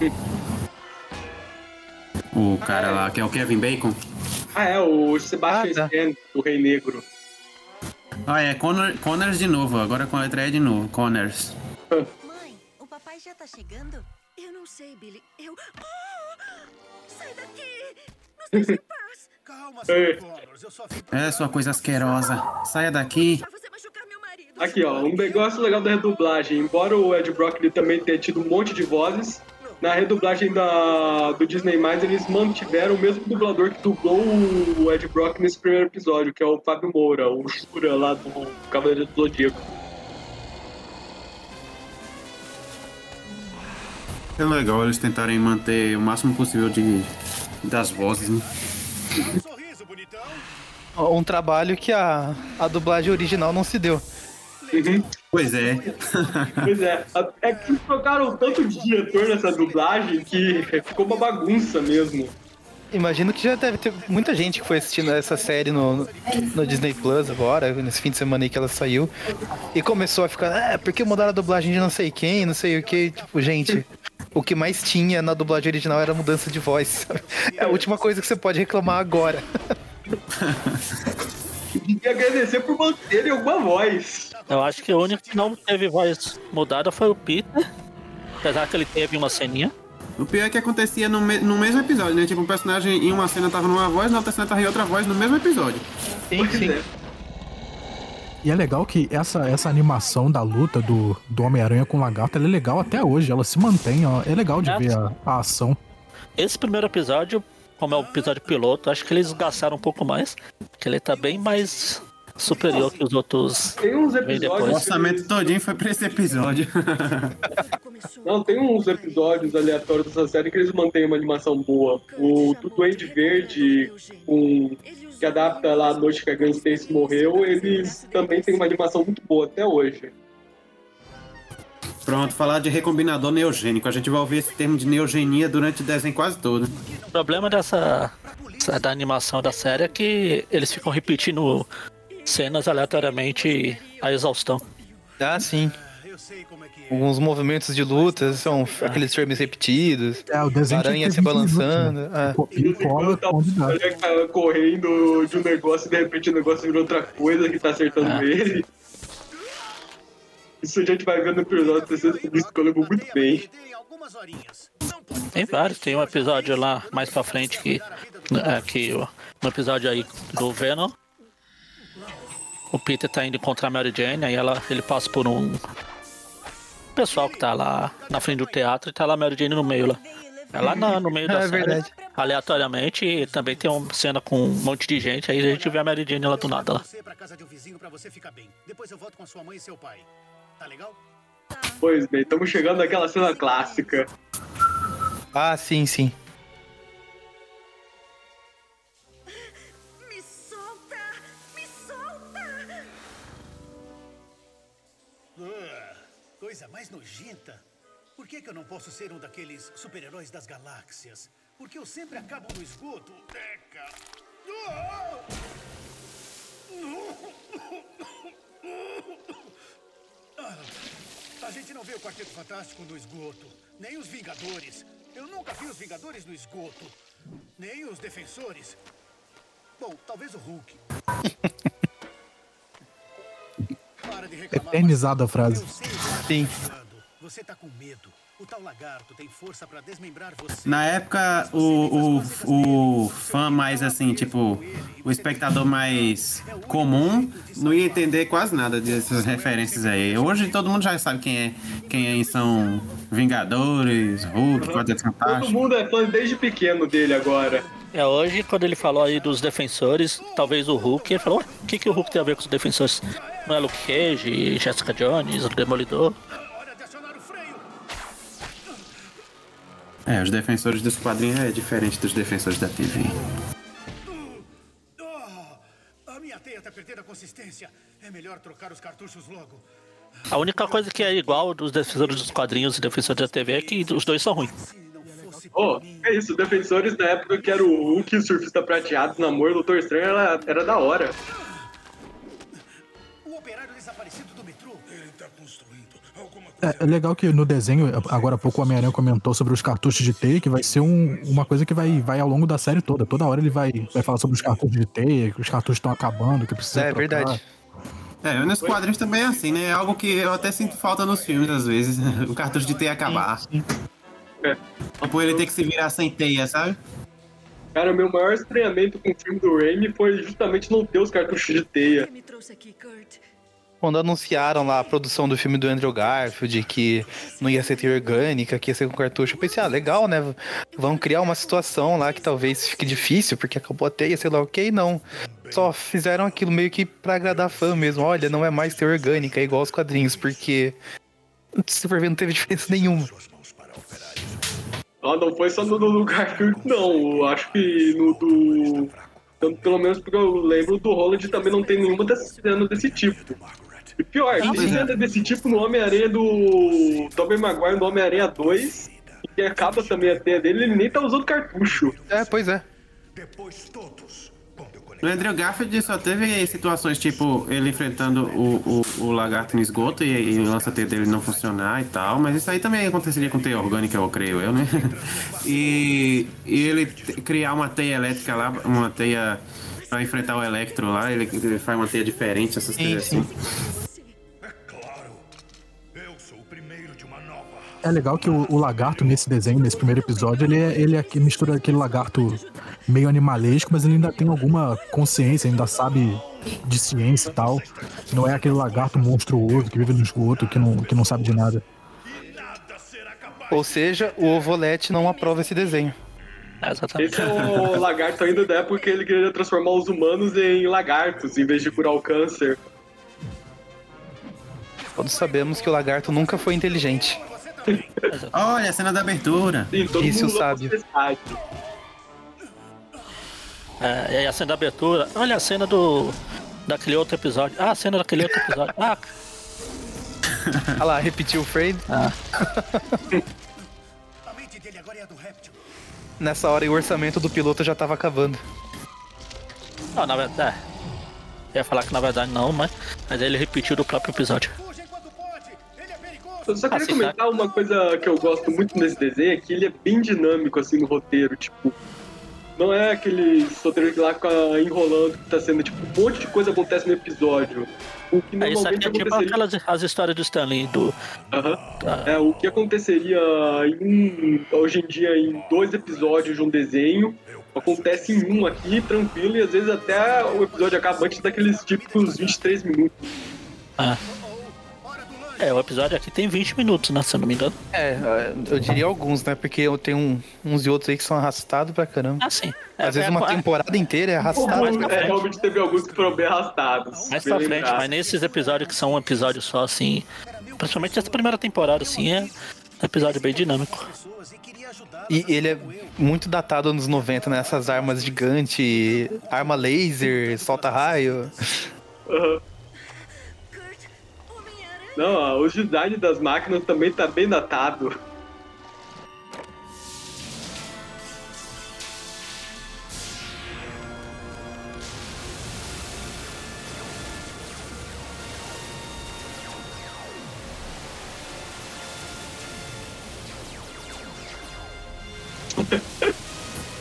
Speaker 4: O cara lá, que é o Kevin Bacon.
Speaker 3: Ah, é, o Sebastian
Speaker 1: Ah, tá.
Speaker 3: Stan, o Rei Negro.
Speaker 4: Ah, é Connor, Connors de novo, agora com a letra E de novo, Connors.
Speaker 11: Mãe, o papai já tá chegando?
Speaker 8: Eu não sei, Billy. Eu. Ah! Sai daqui! Nos deixe em paz!
Speaker 10: Calma,
Speaker 3: Ei.
Speaker 10: Sr. Connors. Eu só vim
Speaker 4: É, sua coisa asquerosa. Saia daqui.
Speaker 3: Aqui, ó, um negócio legal da redublagem. Embora o Ed Brock ele também tenha tido um monte de vozes, na redublagem da, do Disney+, eles mantiveram o mesmo dublador que dublou o Ed Brock nesse primeiro episódio, que é o Fábio Moura, o Shura lá do Cavaleiro do Zodíaco.
Speaker 4: É legal eles tentarem manter o máximo possível de das vozes, né?
Speaker 10: Um sorriso.
Speaker 1: Um trabalho que a, a dublagem original não se deu.
Speaker 4: Pois é.
Speaker 3: Pois é, é que eles trocaram tanto de diretor nessa dublagem que ficou uma bagunça mesmo.
Speaker 1: Imagino que já deve ter muita gente que foi assistindo essa série no, no Disney Plus agora, nesse fim de semana aí que ela saiu, e começou a ficar, ah, porque mudaram a dublagem de não sei quem, não sei o que. Tipo, gente, o que mais tinha na dublagem original era a mudança de voz. sabe? É a última coisa que você pode reclamar agora.
Speaker 3: E agradecer por manterem alguma voz.
Speaker 5: Eu acho que o único que não teve voz mudada foi o Peter. Apesar que ele teve uma ceninha.
Speaker 4: O pior é que acontecia no, me- no mesmo episódio, né? Tipo, um personagem em uma cena tava numa voz, na outra cena tava em outra voz no mesmo episódio.
Speaker 1: Sim,
Speaker 3: Pois
Speaker 1: sim.
Speaker 3: é.
Speaker 2: E é legal que essa, essa animação da luta do, do Homem-Aranha com o Lagarto ela é legal até hoje. Ela se mantém, ó. É legal de
Speaker 5: É.
Speaker 2: ver a, a ação.
Speaker 5: Esse primeiro episódio, como é o episódio piloto, acho que eles gastaram um pouco mais. Que ele tá bem mais superior que os outros.
Speaker 3: Tem uns
Speaker 5: Vem
Speaker 4: O
Speaker 3: episódios.
Speaker 4: orçamento todinho foi pra esse episódio.
Speaker 3: Não, tem uns episódios aleatórios dessa série que eles mantêm uma animação boa. O do Duende Verde, com, que adapta lá a noite que a Gwen Stacy morreu, eles também têm uma animação muito boa até hoje.
Speaker 4: Pronto, falar de recombinador neogênico. A gente vai ouvir esse termo de neogenia durante o desenho quase todo.
Speaker 5: O problema dessa da animação da série é que eles ficam repetindo cenas aleatoriamente a exaustão.
Speaker 1: Ah, sim.
Speaker 10: Eu sei como é que é.
Speaker 1: Alguns movimentos de luta são aqueles termos repetidos.
Speaker 2: É, o desenho
Speaker 1: Aranha se
Speaker 2: ter 20 minutos,
Speaker 1: balançando.
Speaker 2: né?
Speaker 1: ah.
Speaker 2: Copia e cola
Speaker 3: Tá
Speaker 2: onde dá.
Speaker 3: olha, cara, correndo de um negócio e de repente o negócio virou outra coisa que tá acertando
Speaker 5: Ah.
Speaker 3: ele. Isso a gente vai ver no episódio terceiro isso que eu lembro muito bem.
Speaker 5: Tem vários, tem um episódio lá mais pra frente que. É, que o- um episódio aí do Venom. O Peter tá indo encontrar a Mary Jane, aí ela, ele passa por um pessoal que tá lá na frente do teatro e tá lá a Mary Jane no meio lá. É lá na- no meio da
Speaker 1: É
Speaker 5: série,
Speaker 1: verdade.
Speaker 5: aleatoriamente, e também tem uma cena com um monte de gente, aí a gente vê a Mary Jane lá do nada lá.
Speaker 10: um e. Tá?
Speaker 3: Pois bem, estamos chegando naquela cena clássica.
Speaker 1: Ah, sim, sim.
Speaker 10: Coisa mais nojenta. Por que, que eu não posso ser um daqueles super-heróis das galáxias? Porque eu sempre acabo no esgoto. A gente não vê o Quarteto Fantástico no esgoto, nem os Vingadores. Eu nunca vi os Vingadores no esgoto, nem os Defensores. Bom, talvez o Hulk. Para de reclamar,
Speaker 2: Eternizada a frase.
Speaker 10: Eu sei tá
Speaker 1: Sim.
Speaker 10: tá com medo.
Speaker 7: O tal lagarto tem força pra desmembrar você.
Speaker 4: Na época, o, o, o fã mais assim, tipo, o espectador mais comum não ia entender quase nada dessas referências aí. Hoje todo mundo já sabe quem é, quem é, são Vingadores, Hulk, Quarteto
Speaker 3: Todo
Speaker 4: Fantástico.
Speaker 3: mundo é fã desde pequeno dele agora.
Speaker 5: É, hoje, quando ele falou aí dos defensores, talvez o Hulk, ele falou, "Ué, o que, que o Hulk tem a ver com os defensores? Não é Luke Cage, Jessica Jones, o Demolidor?
Speaker 4: É, os defensores dos quadrinhos é diferente dos defensores da TV.
Speaker 7: Oh, a minha teia tá perdendo a consistência. É melhor trocar os cartuchos logo.
Speaker 5: A única coisa que é igual dos defensores dos quadrinhos e defensores da TV é que os dois são ruins.
Speaker 3: Ô, é isso, defensores da época que era o Hulk, o surfista prateado, namoro, Doutor Estranho, era, era da hora.
Speaker 7: Operário desaparecido do metrô. Ele tá construindo alguma
Speaker 2: É, é legal que no desenho, agora há pouco o Homem-Aranha comentou sobre os cartuchos de teia, que vai ser um- uma coisa que vai, vai ao longo da série toda. Toda hora ele vai, vai falar sobre os cartuchos de teia, que os cartuchos estão acabando, que precisa
Speaker 1: É,
Speaker 2: trocar.
Speaker 1: verdade.
Speaker 4: É, nos quadrinhos também é assim, né? É algo que eu até sinto falta nos filmes às vezes. O cartucho de teia acabar.
Speaker 3: É.
Speaker 4: Tipo, ele ter que se virar sem teia, sabe?
Speaker 3: Cara, o meu maior estranhamento com o filme do Raimi foi justamente não ter os cartuchos de teia.
Speaker 1: Quando anunciaram lá a produção do filme do Andrew Garfield, que não ia ser orgânica, que ia ser com cartucho, eu pensei, ah, legal, né? Vão criar uma situação lá que talvez fique difícil, porque acabou a teia, sei lá o que, não. Só fizeram aquilo meio que pra agradar fã mesmo. Olha, não é mais teia orgânica, é igual aos quadrinhos, porque. For ver, não teve diferença nenhuma.
Speaker 3: Ah, não foi só no do Garfield, não. Eu acho que no do. Pelo menos porque eu lembro do Holland também não tem nenhuma dessas cenas desse tipo. E pior, tem cena desse tipo no Homem-Aranha do. Tobey Maguire no Homem-Aranha 2. E que acaba também a teia dele, ele nem tá usando cartucho.
Speaker 1: É, pois é.
Speaker 6: Depois todos. Conectar.
Speaker 4: Andrew Garfield só teve situações tipo ele enfrentando o, o, o lagarto no esgoto e, e o lança-teia dele não funcionar e tal, mas isso aí também aconteceria com teia orgânica, eu creio eu, né? E, e ele criar uma teia elétrica lá, uma teia pra enfrentar o Electro lá, ele, ele faz uma teia diferente, essas
Speaker 1: Sim,
Speaker 4: coisas
Speaker 1: sim.
Speaker 4: assim.
Speaker 6: É
Speaker 2: É legal que o, o lagarto nesse desenho, nesse primeiro episódio, ele, é, ele é mistura aquele lagarto meio animalesco, mas ele ainda tem alguma consciência, ainda sabe de ciência e tal. Não é aquele lagarto monstruoso que vive no esgoto, que não, que não sabe de nada.
Speaker 1: Ou seja, o Ovolete não aprova esse desenho.
Speaker 5: É, exatamente.
Speaker 3: Esse é o lagarto ainda da época que ele queria transformar os humanos em lagartos, em vez de curar o câncer.
Speaker 1: Todos sabemos que o lagarto nunca foi inteligente.
Speaker 4: Olha a cena da abertura.
Speaker 3: Sim, todo
Speaker 1: Isso
Speaker 3: mundo
Speaker 1: sabe.
Speaker 5: É, e aí a cena da abertura. Olha a cena do. Daquele outro episódio. Ah, a cena daquele outro episódio. Ah,
Speaker 1: Olha lá, repetiu o frame.
Speaker 5: ah.
Speaker 7: A mente dele agora é a do réptil.
Speaker 1: Nessa hora, o orçamento do piloto já tava acabando.
Speaker 5: Não, na verdade. é. Eu ia falar que na verdade não, mas, mas ele repetiu do próprio episódio.
Speaker 3: Eu só queria
Speaker 5: Assim,
Speaker 3: comentar uma coisa que eu gosto muito nesse desenho, é que ele é bem dinâmico, assim, no roteiro, tipo... Não é aquele roteiro que lá fica enrolando, que tá sendo, tipo, um monte de coisa acontece no episódio. O que
Speaker 5: É, isso aqui é tipo
Speaker 3: aconteceria...
Speaker 5: aquelas as histórias do Stanley, do. Da-
Speaker 3: É, o que aconteceria em um- hoje em dia em dois episódios de um desenho, acontece em um aqui, tranquilo, e às vezes até o episódio acaba antes daqueles típicos 23 minutos.
Speaker 5: ah. É, o episódio aqui tem 20 minutos, né? Se eu não me engano.
Speaker 1: É, eu diria alguns, né? Porque eu tenho um- uns e outros aí que são arrastados pra caramba.
Speaker 5: Ah, sim. É,
Speaker 1: Às vezes
Speaker 5: é,
Speaker 1: uma
Speaker 5: é,
Speaker 1: temporada inteira é arrastada.
Speaker 3: É, realmente teve alguns que foram bem arrastados.
Speaker 5: Mais pra frente, mas nesses episódios que são um episódio só, assim. Principalmente essa primeira temporada, assim, é um episódio bem dinâmico.
Speaker 7: E.
Speaker 1: E ele é muito datado anos 90, né? Essas armas gigantes, arma laser, solta raio.
Speaker 3: Aham. Não, os designs das máquinas também tá bem datado.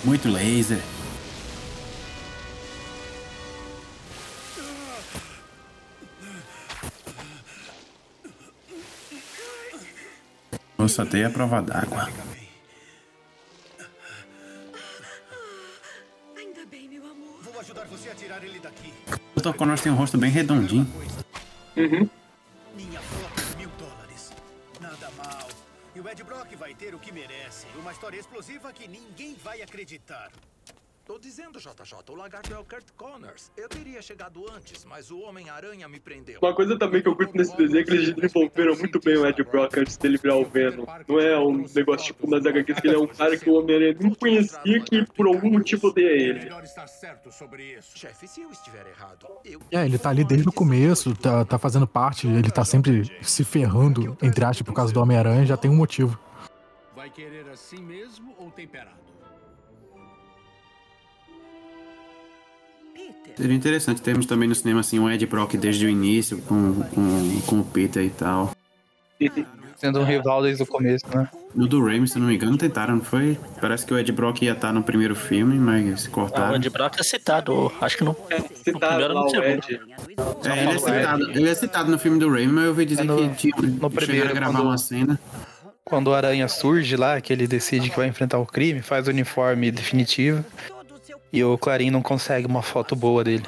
Speaker 4: Muito laser. A
Speaker 7: tirar ele daqui.
Speaker 4: O Dr. Connors tem um rosto bem redondinho.
Speaker 3: Uhum.
Speaker 7: Minha flota, mil dólares. Nada mal. E o Ed Brock vai ter o que merece. Uma história explosiva que ninguém vai acreditar.
Speaker 12: Dizendo, JJ, o lagarto é o Kurt Connors. Eu teria chegado antes, mas o Homem-Aranha me prendeu.
Speaker 3: Uma coisa também que eu curto nesse desenho é que eles desenvolveram muito bem o Ed Brock antes dele virar o Venom. Não é um negócio tipo nas HQs que ele é um cara que o Homem-Aranha não conhecia que por algum motivo odeia ele.
Speaker 7: Isso.
Speaker 12: Chefe, se eu estiver errado, eu...
Speaker 2: É, ele tá ali desde o começo, tá, tá fazendo parte, ele tá sempre se ferrando, entre aspas, por causa do Homem-Aranha, já tem um motivo.
Speaker 7: Vai querer assim mesmo ou temperado?
Speaker 4: Seria interessante termos também no cinema assim um Ed Brock desde o início, com, com, com o Peter e tal.
Speaker 1: Sendo um rival desde o começo, né?
Speaker 4: No do Raimi, se não me engano, tentaram, não foi? Parece que o Ed Brock ia estar no primeiro filme, mas
Speaker 5: Ah, o
Speaker 4: cortaram.
Speaker 5: Ed Brock é citado, acho que no,
Speaker 3: É,
Speaker 5: no
Speaker 3: citado
Speaker 5: primeiro ou no
Speaker 3: o
Speaker 5: segundo.
Speaker 3: Ed.
Speaker 4: É, ele é citado, ele é citado no filme do Raimi, mas eu ouvi dizer
Speaker 1: É no-
Speaker 4: que tinha,
Speaker 1: no primeiro,
Speaker 4: a gravar
Speaker 1: quando-
Speaker 4: uma cena.
Speaker 1: Quando o Aranha surge lá, que ele decide que vai enfrentar o crime, faz o uniforme definitivo. E o Clarim não consegue uma foto boa dele.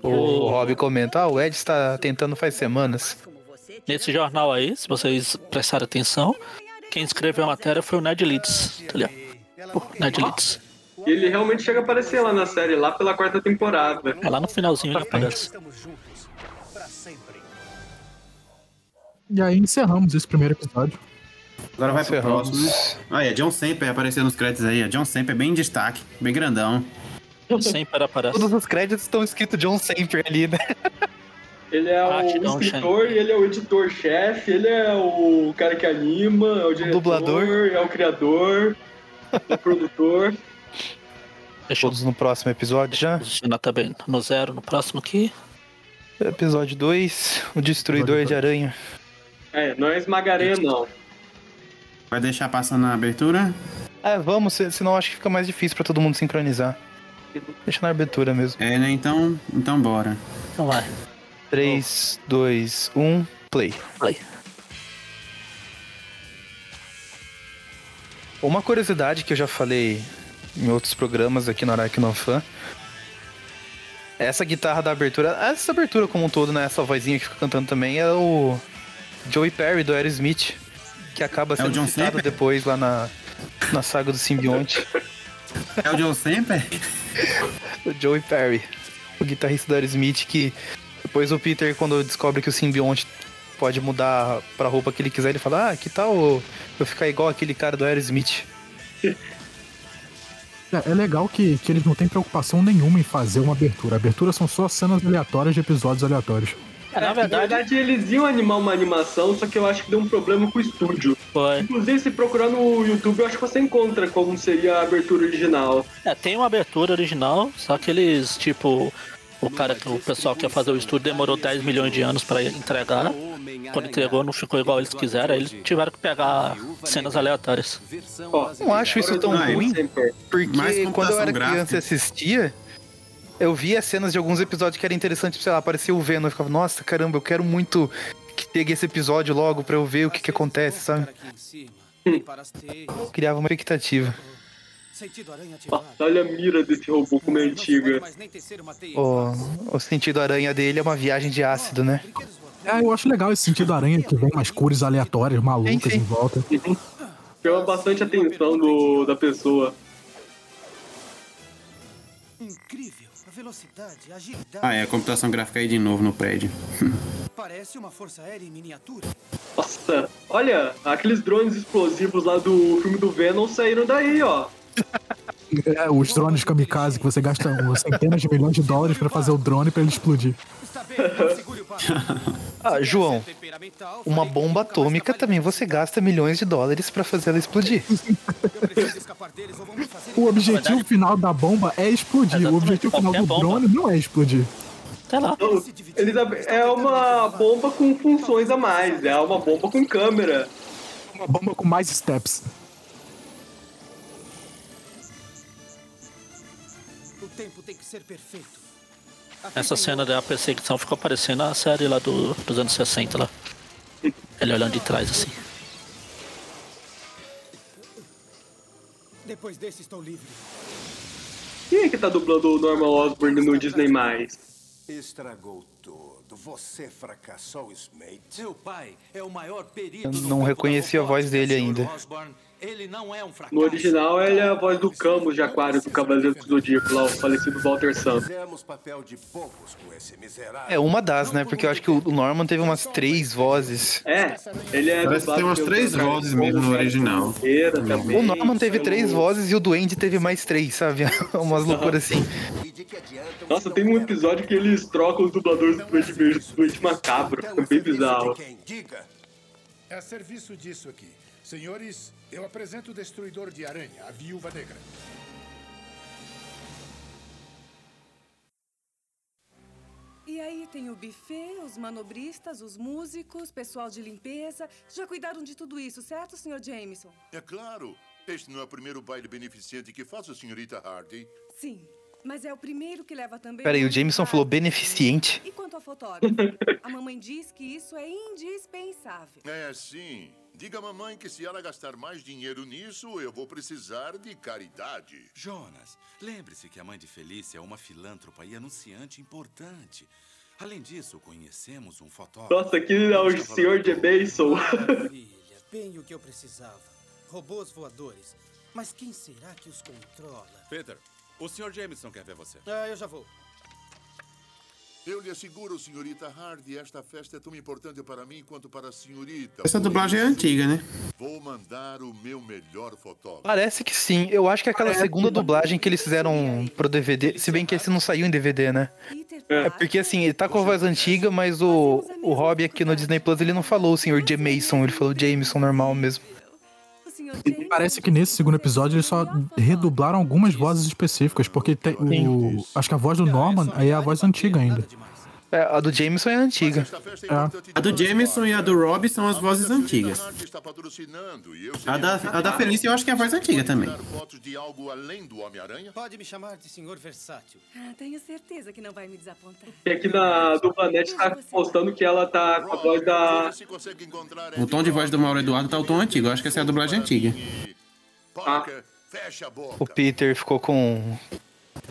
Speaker 1: O Rob comenta, ah, o Ed está tentando faz semanas.
Speaker 5: Nesse jornal aí, se vocês prestarem atenção, quem escreveu a matéria foi o Ned Leeds. Tá ali, ó. O Ned Leeds.
Speaker 3: E ele realmente chega a aparecer lá na série, lá pela quarta temporada.
Speaker 5: É lá no finalzinho ele aparece.
Speaker 2: E aí encerramos esse primeiro episódio.
Speaker 4: Agora vai pro próximo. Olha, John Semper apareceu nos créditos aí. ó. John Semper bem em destaque, bem grandão.
Speaker 5: Sempre aparece.
Speaker 1: Todos os créditos estão escritos John Sempre ali, né?
Speaker 3: Ele é
Speaker 5: Ah,
Speaker 3: o escritor, ele é o editor-chefe, ele é o cara que anima, é o diretor,
Speaker 1: dublador.
Speaker 3: é o criador, o produtor.
Speaker 5: Deixa eu
Speaker 1: Todos no próximo episódio já.
Speaker 5: posicionar também no zero no próximo aqui.
Speaker 1: Episódio 2, o Destruidor de Aranha.
Speaker 3: É, não é esmagaré, não.
Speaker 4: Vai deixar passando na abertura?
Speaker 1: É, vamos, se- senão acho que fica mais difícil pra todo mundo sincronizar. Deixa na abertura mesmo.
Speaker 4: É, né? Então, então bora.
Speaker 5: Então vai.
Speaker 1: 3, 2, 1, play.
Speaker 5: Play.
Speaker 1: Uma curiosidade que eu já falei em outros programas aqui no Aracnofan. Essa guitarra da abertura, essa abertura como um todo, né? Essa vozinha que fica cantando também é o Joey Perry do Aerosmith, que acaba
Speaker 4: É
Speaker 1: sendo
Speaker 4: John
Speaker 1: citado
Speaker 4: Semper?
Speaker 1: depois lá na, na saga do simbionte.
Speaker 4: É o John Semper?
Speaker 1: O Joey Perry, o guitarrista do Aerosmith, que depois o Peter, quando descobre que o simbionte pode mudar pra roupa que ele quiser, ele fala: Ah, que tal eu ficar igual aquele cara do Aerosmith?
Speaker 2: É, é legal que, que eles não têm preocupação nenhuma em fazer uma abertura. A abertura são só cenas aleatórias de episódios aleatórios.
Speaker 5: É, na
Speaker 3: Na
Speaker 5: verdade,
Speaker 3: verdade, eles iam animar uma animação, só que eu acho que deu um problema com o estúdio.
Speaker 5: foi.
Speaker 3: Inclusive, se procurar no YouTube, eu acho que você encontra como seria a abertura original.
Speaker 5: É, tem uma abertura original, só que eles, tipo, o cara que o pessoal que ia fazer o estúdio demorou 10 milhões de anos pra entregar. Quando entregou, não ficou igual eles quiseram, aí eles tiveram que pegar cenas aleatórias.
Speaker 3: Ó,
Speaker 1: Não acho isso tão ruim, porque quando eu era criança e assistia, eu via cenas de alguns episódios que eram interessantes, sei lá, aparecia o Venom, eu ficava, nossa, caramba, eu quero muito que pegue esse episódio logo pra eu ver o que que acontece, sabe? Eu criava uma expectativa.
Speaker 3: Olha a mira desse robô como é antiga.
Speaker 1: O, o sentido aranha dele é uma viagem de ácido, né?
Speaker 2: É, eu acho legal esse sentido aranha que vem umas cores aleatórias, malucas
Speaker 1: Sim, sim.
Speaker 2: em volta.
Speaker 3: Chama bastante atenção do, da pessoa.
Speaker 10: Incrível. A velocidade, a agilidade.
Speaker 4: Ah, é, a computação gráfica aí de novo no prédio.
Speaker 10: Parece uma força aérea em miniatura.
Speaker 3: Nossa, olha, aqueles drones explosivos lá do filme do Venom saíram daí, ó.
Speaker 2: É, os drones kamikaze que você gasta centenas de milhões de dólares pra fazer o drone pra ele explodir.
Speaker 1: Ah, João, uma bomba atômica também você gasta milhões de dólares pra fazer ela explodir.
Speaker 2: O objetivo final da bomba é explodir. O objetivo final do drone não é explodir.
Speaker 5: Sei lá.
Speaker 3: É uma bomba com funções a mais, é uma bomba com câmera.
Speaker 2: Uma bomba com mais steps.
Speaker 10: tem que ser perfeito.
Speaker 5: Essa cena da perseguição ficou parecendo a série lá do, dos anos 60 lá. Ele olhando de trás assim.
Speaker 10: Depois desse estou livre.
Speaker 3: Quem é que tá dublando o Norman Osborn no Disney mais?
Speaker 13: Estragou tudo. Você fracassou, Smith.
Speaker 12: Seu pai é o maior perito.
Speaker 1: Eu não reconheci a voz dele ainda.
Speaker 12: Osborn ele não é um fracasso.
Speaker 3: No original, ele é a voz do Camus de Aquário do Cavaleiro do Zodíaco, lá, o falecido Walter Santos.
Speaker 13: Fizemos papel de bobos com esse miserável.
Speaker 1: É uma das, né? Porque eu acho que o Norman teve umas três vozes.
Speaker 3: É, ele é
Speaker 4: Parece que tem umas três vozes mesmo no original.
Speaker 1: O Norman teve
Speaker 3: Saiu-
Speaker 1: três vozes e o Duende teve mais três, sabe? Umas loucuras assim.
Speaker 3: Nossa, tem um episódio que eles trocam os dubladores do Duende Verde do Duende Macabro. É bem bizarro.
Speaker 7: É a serviço disso aqui. Senhores, eu apresento o Destruidor de Aranha, a Viúva Negra.
Speaker 14: E aí tem o buffet, os manobristas, os músicos, pessoal de limpeza. Já cuidaram de tudo isso, certo, Sr. Jameson?
Speaker 15: É claro. Este não é o primeiro baile beneficente que faço, senhorita Hardy.
Speaker 14: Sim. Mas é o primeiro que leva também.
Speaker 1: Peraí, o Jameson falou beneficente.
Speaker 14: E quanto ao fotógrafo? A mamãe diz que isso é indispensável.
Speaker 15: É, sim. Diga à mamãe que se ela gastar mais dinheiro nisso, eu vou precisar de caridade.
Speaker 16: Jonas, lembre-se que a mãe de Felícia é uma filântropa e anunciante importante. Além disso, conhecemos um fotógrafo.
Speaker 3: Nossa, aqui é o Sr. Jameson.
Speaker 10: Maravilha, bem o que eu precisava. Robôs voadores. Mas quem será que os controla?
Speaker 16: Peter, o Sr. Jameson quer ver você.
Speaker 10: Ah, eu já vou.
Speaker 15: Eu lhe asseguro, senhorita Hardy, esta festa é tão importante para mim quanto para a senhorita.
Speaker 4: Essa dublagem é antiga, né?
Speaker 15: Vou mandar o meu melhor fotógrafo.
Speaker 1: Parece que sim. Eu acho que é aquela segunda dublagem que eles fizeram pro DVD. Se bem que esse não saiu em DVD, né? É porque assim, ele tá com a voz antiga, mas o, o Rob aqui no Disney Plus ele não falou o Sr. Jameson, ele falou Jameson normal mesmo.
Speaker 2: Parece que nesse segundo episódio eles só redublaram algumas vozes específicas, porque tem o. Acho que a voz do Norman aí é a voz antiga ainda.
Speaker 1: É, a do Jameson é antiga.
Speaker 4: A do Jameson e a do Rob são as vozes antigas. A da, a da Felícia eu acho que é a voz antiga também.
Speaker 15: Fotos de algo além do Homem-Aranha?
Speaker 10: Pode me chamar de Senhor Versátil.
Speaker 14: Ah, tenho certeza que não vai me desapontar.
Speaker 3: E aqui na Dublanet tá postando que ela tá com a voz da.
Speaker 4: O tom de voz do Mauro Eduardo tá o tom antigo. Eu acho que essa é a dublagem antiga.
Speaker 15: Fecha a boca.
Speaker 1: O Peter ficou com.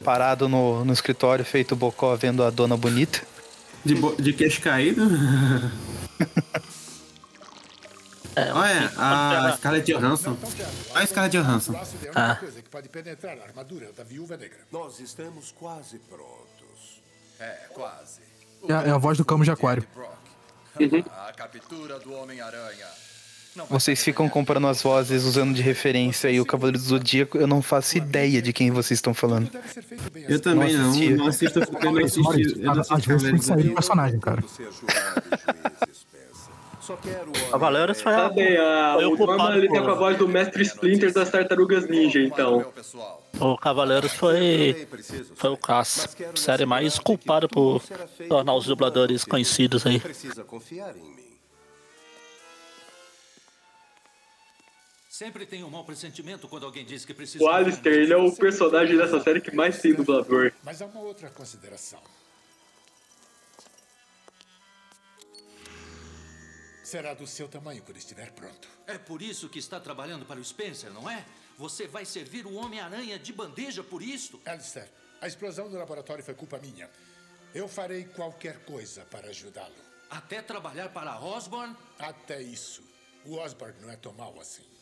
Speaker 1: parado no, no escritório, feito bocó, vendo a dona bonita.
Speaker 4: De, bo- de queixo caído. Olha, a Scarlett Johansson. Olha a Scarlett Johansson.
Speaker 7: Ah. coisa que pode penetrar a armadura da Viúva Negra.
Speaker 13: Nós estamos quase prontos.
Speaker 12: É, quase.
Speaker 2: É, a- é a voz do Camus de Aquário.
Speaker 12: A captura do Homem-Aranha.
Speaker 1: Vocês ficam comprando as vozes usando de referência aí o Cavaleiro do Zodíaco. Eu não faço ideia de quem vocês estão falando.
Speaker 4: Eu também não. Não assisto. Eu não assisti. Eu não
Speaker 2: Às vezes tem que sair do
Speaker 4: Cavaleiros.
Speaker 2: personagem, cara.
Speaker 5: Cavaleiros foi a.
Speaker 3: Sabe, a,
Speaker 5: foi
Speaker 3: o
Speaker 5: ocupado
Speaker 3: Norman ele tá
Speaker 5: por-
Speaker 3: com a voz do Mestre Splinter das Tartarugas Ninja, então.
Speaker 5: O Cavaleiros foi, foi o caça. Série mais culpada por tornar os dubladores conhecidos aí.
Speaker 13: Precisa confiar em mim.
Speaker 12: Sempre tenho um mau pressentimento quando alguém diz que precisa.
Speaker 3: O Alistair, ele é o personagem dessa série que mais tem dublador.
Speaker 7: Mas há uma outra consideração. Será do seu tamanho quando estiver pronto.
Speaker 12: É por isso que está trabalhando para o Spencer, não é? Você vai servir o Homem-Aranha de bandeja por isso?
Speaker 7: Alistair, a explosão do laboratório foi culpa minha. Eu farei qualquer coisa para ajudá-lo.
Speaker 12: Até trabalhar para Osborn?
Speaker 7: Até isso. O Osborn não é tão mal assim.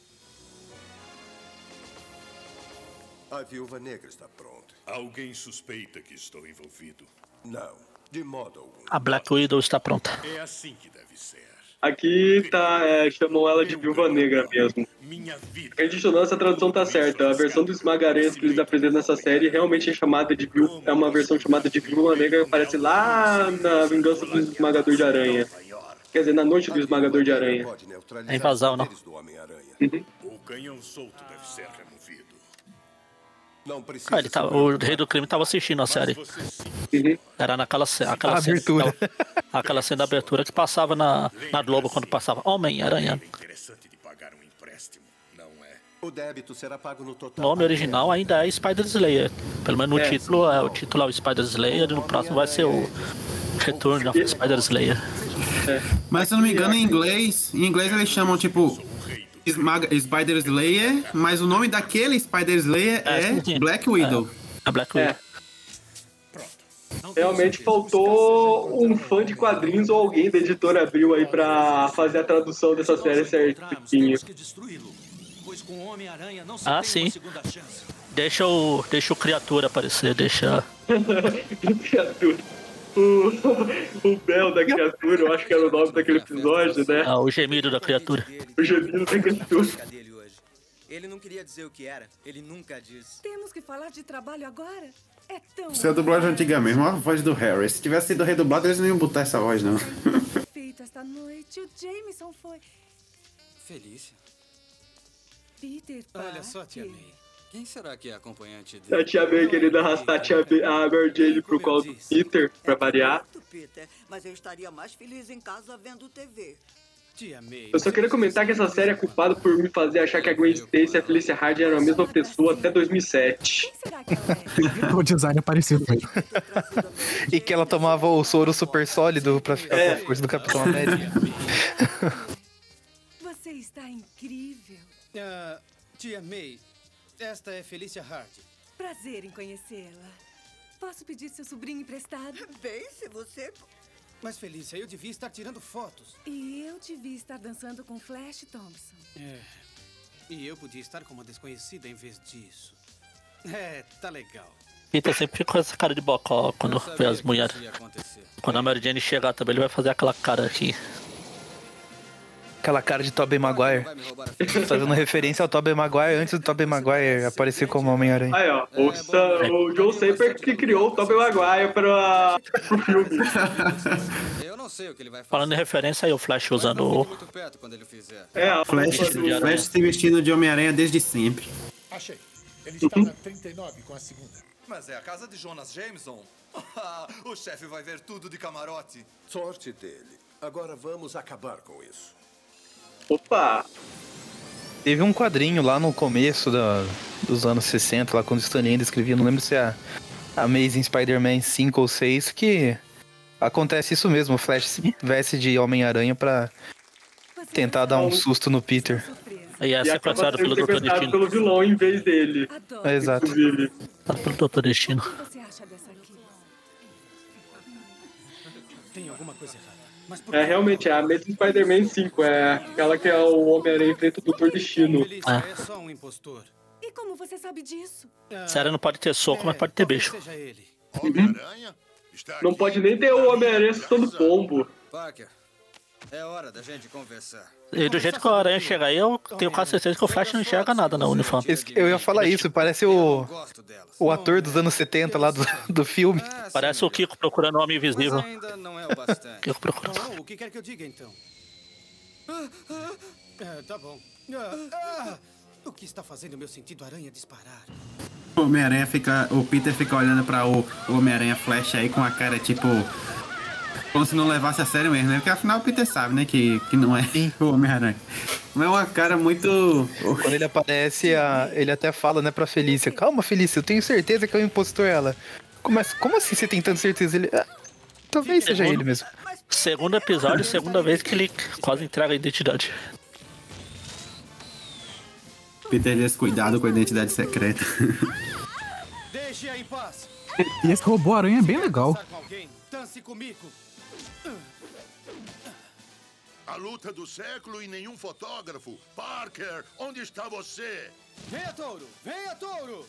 Speaker 13: A Viúva Negra está pronta.
Speaker 15: Alguém suspeita que estou envolvido?
Speaker 13: Não, de modo algum.
Speaker 5: A Black Widow está pronta.
Speaker 15: É assim que deve ser.
Speaker 3: Aqui tá, é, chamam ela de Viúva Negra mesmo.
Speaker 15: Minha vida.
Speaker 3: Acredito essa tradução tá certa. A versão do Esmagarense que eles apresentam nessa série realmente é chamada de Viúva, é uma versão chamada de Viúva Negra que aparece lá na Vingança do Esmagador de Aranha. Quer dizer, na Noite do Esmagador de Aranha.
Speaker 5: É invasão, não?
Speaker 15: O canhão solto deve ser
Speaker 13: Não
Speaker 5: Ah, ele tá, o Rei do Crime tava assistindo a série. Era naquela aquela
Speaker 1: A
Speaker 5: cena,
Speaker 1: abertura.
Speaker 5: aquela cena da abertura que passava na, na Globo quando passava Homem-Aranha.
Speaker 13: O débito será pago no
Speaker 5: O
Speaker 13: total.
Speaker 5: nome original ainda é Spider Slayer. Pelo menos no
Speaker 13: É.
Speaker 5: título, é, o título é o Spider Slayer e no próximo vai ser o Return of Spider Slayer.
Speaker 4: Mas se eu não me engano, em inglês, em inglês eles chamam tipo Esmaga- Spider Slayer, mas o nome daquele Spider Slayer
Speaker 5: É,
Speaker 4: é. Black Widow.
Speaker 5: A Black Widow.
Speaker 3: Realmente faltou um fã de quadrinhos ou alguém da editora Abril aí pra fazer a tradução dessa série certinho.
Speaker 5: Ah, sim. Deixa o, deixa o criatura aparecer, deixa.
Speaker 3: criatura. O, o Bel da criatura, eu acho que era o nome daquele episódio, né?
Speaker 5: Ah, o gemido da criatura.
Speaker 3: O gemido da criatura.
Speaker 17: Ele não queria dizer o que era. Ele nunca disse.
Speaker 14: Temos que falar de trabalho agora? É tão.
Speaker 4: Isso é a dublagem antiga mesmo, a voz do Harry. Se tivesse sido redublado, eles não iam botar essa voz, não.
Speaker 14: feito esta noite. O Jameson foi.
Speaker 10: Felícia.
Speaker 14: Peter
Speaker 10: Olha só,
Speaker 14: Parker.
Speaker 10: tia May. Quem será que é a acompanhante dele?
Speaker 3: A tia May querendo arrastar a, tia May, a Mary Jane pro colo do Peter, pra variar.
Speaker 8: Peter, mas eu estaria mais feliz em casa vendo TV.
Speaker 10: Tia May.
Speaker 3: Eu só queria comentar que essa série é culpada por me fazer achar que a Gwen Stacy e a Felicia Hardy eram a mesma pessoa até 2007.
Speaker 2: o design é parecido mesmo.
Speaker 1: E que ela tomava o soro super sólido pra ficar
Speaker 3: É.
Speaker 1: com a força do Capitão América.
Speaker 14: Você está incrível.
Speaker 10: Ah, tia May, esta é Felícia Hardy.
Speaker 14: Prazer em conhecê-la. Posso pedir seu sobrinho emprestado?
Speaker 8: Bem, se você.
Speaker 10: Mas Felícia, eu devia estar tirando fotos.
Speaker 14: E eu devia estar dançando com Flash Thompson.
Speaker 10: É. E eu podia estar com uma desconhecida em vez disso. É, tá legal.
Speaker 5: Peter sempre fica com essa cara de bocó quando vê as mulheres. Quando a Mary Jane chegar também, ele vai fazer aquela cara aqui.
Speaker 1: Aquela cara de Tobey Maguire. Fazendo referência ao Tobey Maguire antes do Tobey Maguire aparecer como Homem-Aranha.
Speaker 3: Aí, ó, o, Sam, o Joe Saper que criou o Tobey Maguire pra, pro filme.
Speaker 10: Eu não sei o que ele vai fazer.
Speaker 5: Falando em referência aí, o Flash usando o.
Speaker 3: É, a
Speaker 4: Flash,
Speaker 5: do-
Speaker 4: Flash se vestindo de Homem-Aranha desde sempre.
Speaker 15: Achei. Ele está na 39 com a segunda.
Speaker 16: Mas é a casa de Jonas Jameson. o chefe vai ver tudo de camarote.
Speaker 13: Sorte dele. Agora vamos acabar com isso.
Speaker 3: Opa!
Speaker 1: Teve um quadrinho lá no começo da- dos anos 60, lá quando o Stan Lee ainda escrevia, não lembro se é a Amazing Spider-Man 5 ou 6, que acontece isso mesmo, o Flash se veste de Homem-Aranha pra tentar dar um susto no Peter.
Speaker 5: E é sequestrado pelo
Speaker 3: sequestrado
Speaker 5: Destino.
Speaker 3: pelo vilão em vez dele.
Speaker 1: É, exato.
Speaker 3: Inclusive.
Speaker 5: Pelo Doutor Destino.
Speaker 14: você acha dessa aqui?
Speaker 10: Tem alguma coisa errada.
Speaker 3: É, realmente, é a Amazing Spider-Man 5, é aquela que é o Homem-Aranha enfrenta o Doutor Destino.
Speaker 5: Ah.
Speaker 10: é só um impostor.
Speaker 14: E como você sabe disso?
Speaker 5: Sério, não pode ter soco, mas pode ter beijo.
Speaker 10: Seja ele.
Speaker 15: Homem-Aranha? Está
Speaker 3: Não pode nem ter o Homem-Aranha assustando pombo.
Speaker 10: Parker, é hora da gente conversar.
Speaker 5: E do jeito que o Aranha chega aí, eu tenho quase certeza que o Flash não enxerga nada no uniforme.
Speaker 1: Eu ia falar isso, parece o, o ator dos anos 70 lá do, do filme.
Speaker 10: Ah,
Speaker 5: Parece o Kiko procurando o Homem Invisível.
Speaker 10: ainda não é o bastante.
Speaker 5: Kiko procurando.
Speaker 10: Bom, o que quer que eu diga então? Ah, ah, tá bom. Ah, o que está fazendo meu sentido aranha disparar?
Speaker 4: O Homem-Aranha fica. O Peter fica olhando pra o o Homem-Aranha Flash aí com a cara tipo. Como se não levasse a sério mesmo, né? Porque afinal o Peter sabe, né? Que, que não é o Homem-Aranha. Mas é uma cara muito.
Speaker 1: Quando ele aparece, a- ele até fala, né, pra Felícia, calma, Felícia, eu tenho certeza que é o impostor ela. Começa, como assim você tem tanta certeza? Ele. "Ah, talvez seja ele mesmo.
Speaker 5: Segundo episódio, segunda vez que ele quase entrega a identidade.
Speaker 4: Peter descuidado com a identidade secreta.
Speaker 10: Deixe-a em paz.
Speaker 2: E esse robô aranha é bem legal.
Speaker 10: Dance comigo.
Speaker 15: A luta do século e nenhum fotógrafo. Parker, onde está você?
Speaker 10: Venha, touro! Venha, touro!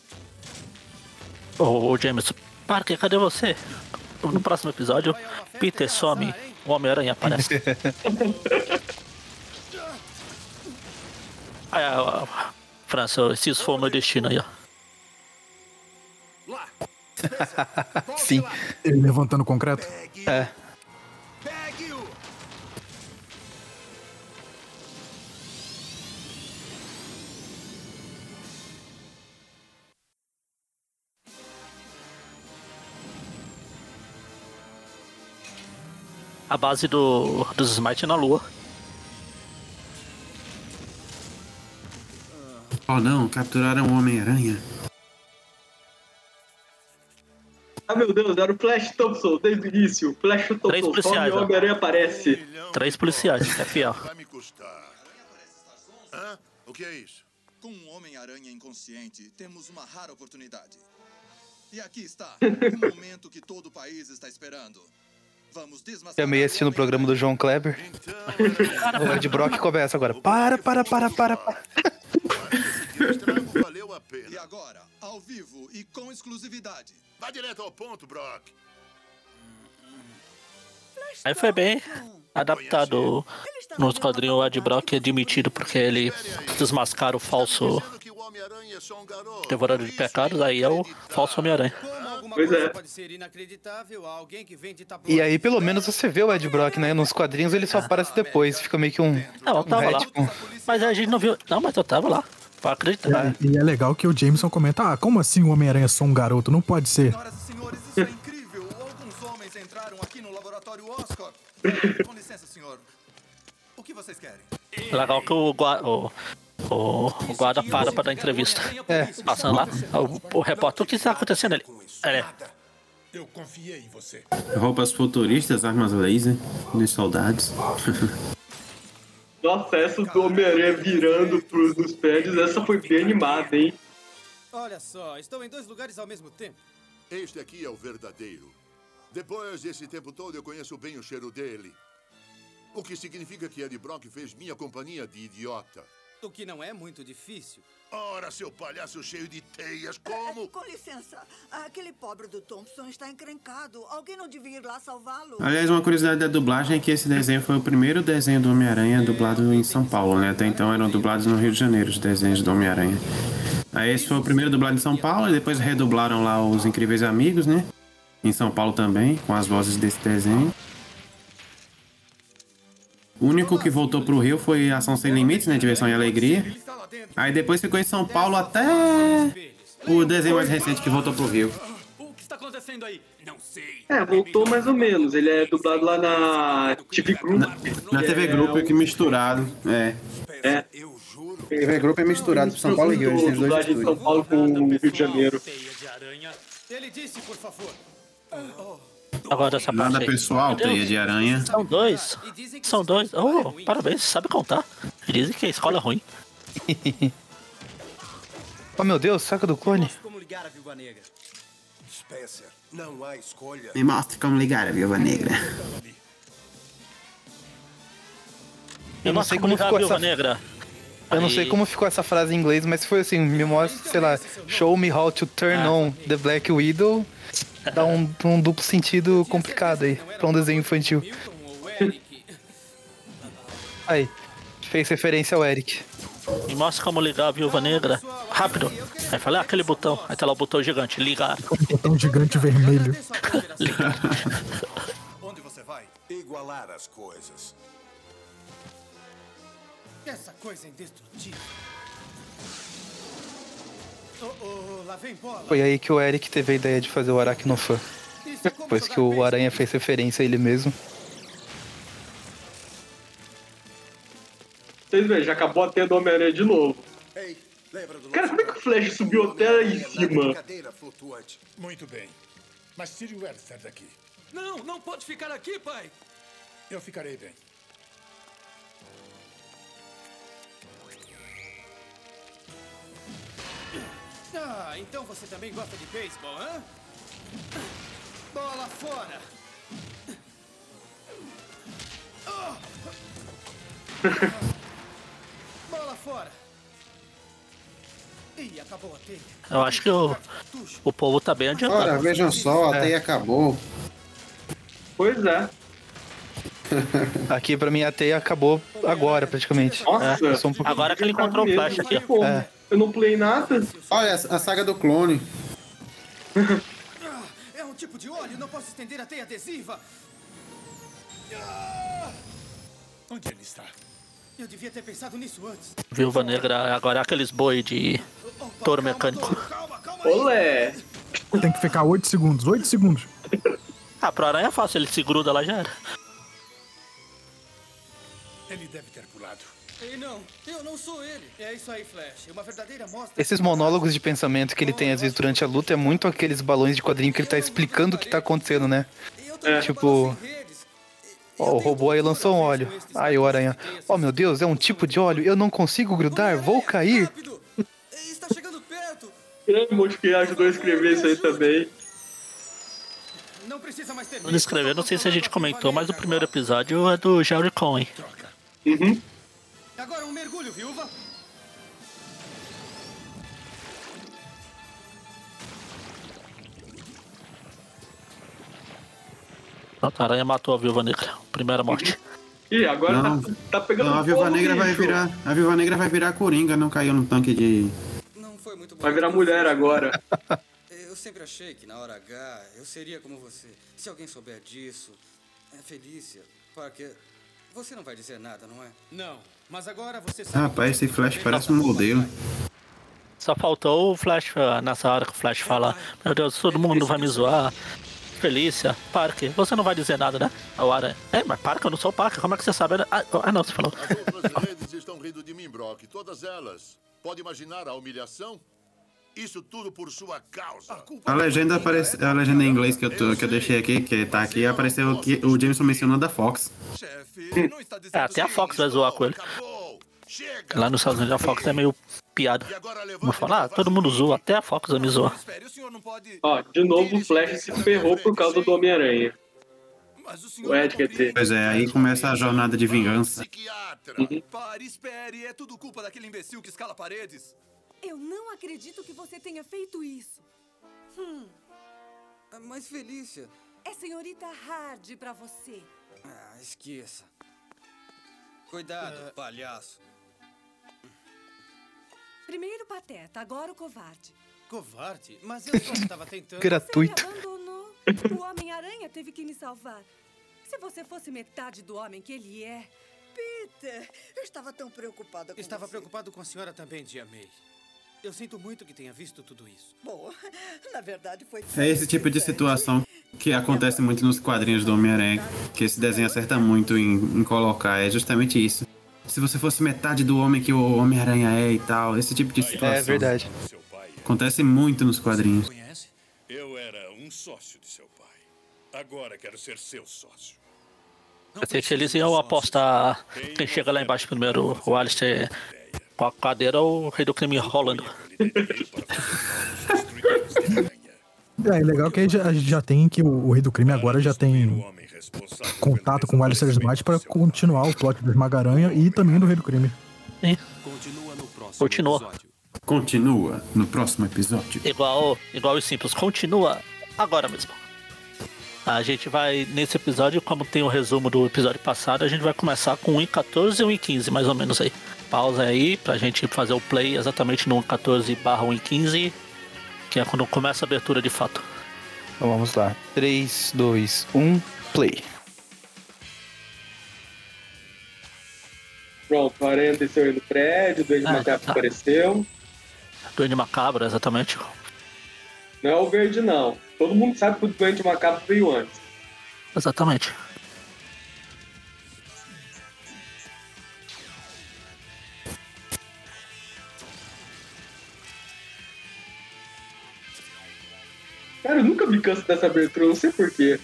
Speaker 5: Ô, ô Jameson, Parker, cadê você? No próximo episódio, Peter some, o Homem-Aranha aparece. Aí, ó, ó, França, esse isso foi o meu destino aí, ó.
Speaker 1: Sim.
Speaker 2: Ele levantando o concreto.
Speaker 1: É.
Speaker 5: A base do, dos Smite na Lua.
Speaker 4: Oh não, capturaram o Homem-Aranha.
Speaker 3: Ah, meu Deus, era o Flash Thompson desde o início. Flash
Speaker 5: Três
Speaker 3: Thompson, some
Speaker 5: policiais,
Speaker 3: o. Homem-Aranha aparece.
Speaker 5: Três policiais, é fiel.
Speaker 15: Vai me custar. Hã? O que é isso?
Speaker 18: Com um Homem-Aranha inconsciente, temos uma rara oportunidade. E aqui está, o momento que todo o país está esperando.
Speaker 1: Chamei assistindo o programa do João Kleber. o Ed Brock começa agora. Para, para, para, para, para.
Speaker 15: Valeu a pena.
Speaker 18: E agora, ao vivo e com exclusividade.
Speaker 15: Vá direto ao ponto, Brock.
Speaker 5: Aí foi bem adaptado nos quadrinhos o Ed Brock é admitido porque ele desmascara o falso devorador de pecados, aí é o falso Homem-Aranha.
Speaker 3: Pois é.
Speaker 10: Pode ser inacreditável alguém que vende
Speaker 1: E aí, pelo menos, você vê o Ed Brock, né? Nos quadrinhos ele só aparece depois. Fica meio que um.
Speaker 5: Não, eu
Speaker 1: um
Speaker 5: tava lá.
Speaker 1: retcon.
Speaker 5: Mas a gente não viu. Não, mas eu tava lá. Pra acreditar.
Speaker 2: E é legal que o Jameson comenta: ah, como assim o Homem-Aranha é só um garoto? Não pode ser.
Speaker 18: Alguns homens entraram aqui no laboratório Oscorp. Com licença, senhor. O que vocês querem?
Speaker 5: Legal que o, o, o, o guarda para pra dar entrevista.
Speaker 1: É.
Speaker 5: Passando lá, o, o repórter, o que está acontecendo ali? É,
Speaker 7: Eu confiei em você.
Speaker 4: Roupas futuristas, armas laser, de soldados.
Speaker 3: Nossa, essa do Homem-Aranha virando pros dos prédios, essa foi bem animada, hein?
Speaker 10: Olha só, estou em dois lugares ao mesmo tempo.
Speaker 15: Este aqui é o verdadeiro. Depois desse tempo todo, eu conheço bem o cheiro dele. O que significa que Eddie Brock fez minha companhia de idiota.
Speaker 10: O que não é muito difícil.
Speaker 15: Ora, seu palhaço cheio de teias, como?
Speaker 8: Com licença, aquele pobre do Thompson está encrencado. Alguém não devia ir lá salvá-lo?
Speaker 4: Aliás, uma curiosidade da dublagem é que esse desenho foi o primeiro desenho do Homem-Aranha dublado em São Paulo, né? Até então eram dublados no Rio de Janeiro, os desenhos do Homem-Aranha. Aí esse foi o primeiro dublado em São Paulo, e depois redublaram lá os Incríveis Amigos, né? Em São Paulo também, com as vozes desse desenho. O único que voltou pro Rio foi Ação Sem Limites, né? Diversão e Alegria. Aí depois ficou em São Paulo até o desenho mais recente que voltou pro Rio.
Speaker 10: O que está acontecendo aí? Não sei.
Speaker 3: É, voltou mais ou menos. Ele é dublado lá na TV Group.
Speaker 4: Na TV Group é que misturado, é.
Speaker 3: É.
Speaker 4: TV Group é misturado pro São Paulo e Rio, eles têm dois
Speaker 3: de São. Paulo com o Rio de Janeiro.
Speaker 10: Ele disse, por favor.
Speaker 5: Agora essa parte
Speaker 4: Nada
Speaker 5: aí.
Speaker 4: pessoal, teia de aranha.
Speaker 5: São dois. São dois. Oh, parabéns, sabe contar. Dizem que a escola é ruim.
Speaker 1: Oh meu Deus, saca do clone.
Speaker 17: Como.
Speaker 4: Me mostre como ligar a Viúva Negra.
Speaker 1: Eu não sei como
Speaker 5: ligar a
Speaker 1: ficou
Speaker 5: Viúva
Speaker 1: essa.
Speaker 5: Negra.
Speaker 1: Eu não sei como ficou essa frase em inglês, mas foi assim, me mostra, sei lá, show me how to turn on the Black Widow. Dá um, um duplo sentido complicado aí, pra um desenho infantil. Aí, fez referência ao Eric.
Speaker 5: Me mostra como ligar a viúva negra. Rápido. Aí falei, ah, aquele botão. Aí tá lá o botão gigante, ligar.
Speaker 2: Um botão gigante vermelho.
Speaker 13: Onde você vai? Igualar as coisas.
Speaker 10: Essa coisa é indestrutível.
Speaker 1: Foi aí que o Eric teve a ideia de fazer o Aracnofan. Depois que o Aranha fez referência a ele mesmo.
Speaker 3: Vocês veem, já acabou a teia do Homem-Aranha de novo.
Speaker 13: Ei, lembra do
Speaker 3: Cara, como é que o Flash subiu até lá em cima?
Speaker 13: cadeira flutuante?
Speaker 7: Muito bem. Mas tire o Elster daqui.
Speaker 10: Não, não pode ficar aqui, pai.
Speaker 7: Eu ficarei bem.
Speaker 10: Ah, então você também gosta de beisebol, hã? Bola fora. Bola fora. Ih, acabou a teia.
Speaker 5: Eu acho que o, o povo tá bem adiantado.
Speaker 4: Ora, vejam só, a teia acabou.
Speaker 3: Pois é.
Speaker 1: Aqui pra mim a teia acabou agora, praticamente.
Speaker 3: Nossa,
Speaker 1: É, um
Speaker 5: Agora que ele encontrou o Flash aqui.
Speaker 1: É.
Speaker 3: Eu não pulei nada.
Speaker 4: Olha, a saga do clone.
Speaker 10: É um tipo de óleo, não posso estender a teia adesiva.
Speaker 7: Onde ele está?
Speaker 10: eu devia ter pensado nisso antes.
Speaker 5: Viúva negra, agora é aqueles boi de touro mecânico.
Speaker 3: Olé!
Speaker 2: Tem que ficar 8 segundos, 8 segundos.
Speaker 5: Ah, pro aranha é fácil, ele se gruda lá já era.
Speaker 7: Ele deve ter pulado.
Speaker 10: Ei, não, eu não sou ele. É isso aí, Flash. Uma verdadeira mostra.
Speaker 1: Esses monólogos de pensamento que ele tem às vezes durante a luta é muito aqueles balões de quadrinho que ele tá explicando o que tá acontecendo, né? Tipo, Ó, o robô aí lançou um óleo. Aí o aranha. Oh meu Deus, é um tipo de óleo. Eu não consigo grudar, vou cair.
Speaker 3: Grande monte que ajudou a escrever isso aí também.
Speaker 10: Não precisa mais ter
Speaker 5: Quando escrever, não sei se a gente comentou, mas o primeiro episódio é do Jerry Cohen.
Speaker 3: Uhum.
Speaker 10: Agora um mergulho, viúva.
Speaker 5: A aranha matou a viúva negra. Primeira morte.
Speaker 3: Ih, agora
Speaker 4: Não.
Speaker 3: tá, tá pegando
Speaker 4: Não, a Viúva
Speaker 3: fogo,
Speaker 4: Negra vai
Speaker 3: bicho.
Speaker 4: virar. A Viúva Negra vai virar Coringa, não caiu no tanque de.
Speaker 3: Vai virar mulher agora.
Speaker 17: Eu sempre achei que na hora H eu seria como você. Se alguém souber disso, é Felícia, Parker, você não vai dizer nada, não é?
Speaker 10: Não,
Speaker 4: Rapaz, esse Flash parece um modelo.
Speaker 5: Só faltou o Flash ah, nessa hora que o Flash fala: Meu Deus, todo mundo vai me zoar. Felícia, Parker, você não vai dizer nada, né? A Aranha. É, mas Parker, eu não sou o Parker, como é que você sabe? Ah, ah, não, você falou.
Speaker 15: As redes estão rindo de mim, Brock. Todas elas. Pode imaginar a humilhação? Isso tudo por sua causa.
Speaker 4: A legenda aparece, a legenda em inglês que eu, tô- que eu deixei aqui, que tá aqui, apareceu que o Jameson mencionando a Fox.
Speaker 5: É, até a Fox vai zoar com ele. Lá nos Estados Unidos a Fox é meio piada. Vamos falar, ah, todo mundo zoa, até a Fox vai me zoar.
Speaker 3: Ó, de novo o Flash se ferrou por causa do Homem-Aranha. O Ed, quer dizer.
Speaker 4: Pois é, aí começa a jornada de vingança.
Speaker 12: Pare, é.
Speaker 14: Eu não acredito que você tenha feito isso. Hum,
Speaker 17: Mas Felícia.
Speaker 14: é senhorita Hard pra você.
Speaker 17: Ah, esqueça. Cuidado, palhaço.
Speaker 14: Primeiro pateta, agora o covarde.
Speaker 10: Covarde? Mas eu só estava tentando.
Speaker 1: Gratuito.
Speaker 14: Abandonou. O Homem-Aranha teve que me salvar. Se você fosse metade do homem que ele é.
Speaker 10: Peter, eu estava tão preocupada com Estava preocupado com a senhora também, Tia May. Eu sinto muito que tenha visto tudo isso.
Speaker 19: Bom, na verdade foi.
Speaker 4: É esse tipo de situação que acontece muito nos quadrinhos do Homem-Aranha, que esse desenho acerta muito em, em colocar. É justamente isso. Se você fosse metade do homem que o Homem-Aranha é e tal, esse tipo de situação.
Speaker 1: É verdade.
Speaker 4: Acontece muito nos quadrinhos.
Speaker 20: Eu era um sócio de seu pai. Agora quero ser seu sócio.
Speaker 5: Eles iam apostar quem chega lá embaixo primeiro, o Alistair com a cadeira ou o rei do crime rolando.
Speaker 2: É, é legal que já, a gente já tem que o, o Rei do Crime agora já tem contato com o Alistair Smart pra continuar o plot do Esmaga-Aranha e também do Rei do Crime.
Speaker 13: Continua no próximo
Speaker 5: Continua.
Speaker 13: episódio.
Speaker 4: Continua no próximo episódio.
Speaker 5: Igual, igual os simples, continua agora mesmo. A gente vai, nesse episódio, como tem o resumo do episódio passado, a gente vai começar com 1 em 14 e 1 em 15, mais ou menos aí. Pausa aí pra gente fazer o play exatamente no 1 em 14 barra 1 em 15, que é quando começa a abertura de fato.
Speaker 1: Então vamos lá. 3, 2, 1, play.
Speaker 3: Pronto, a aranha desceu aí no prédio, o Duende
Speaker 5: Ah,
Speaker 3: Macabro
Speaker 5: tá.
Speaker 3: apareceu.
Speaker 5: Duende Macabro, exatamente.
Speaker 3: Não é o verde, não. Todo mundo sabe que o Duende Macabro veio antes.
Speaker 5: Exatamente.
Speaker 3: Cara, eu nunca me canso dessa abertura, não sei porquê.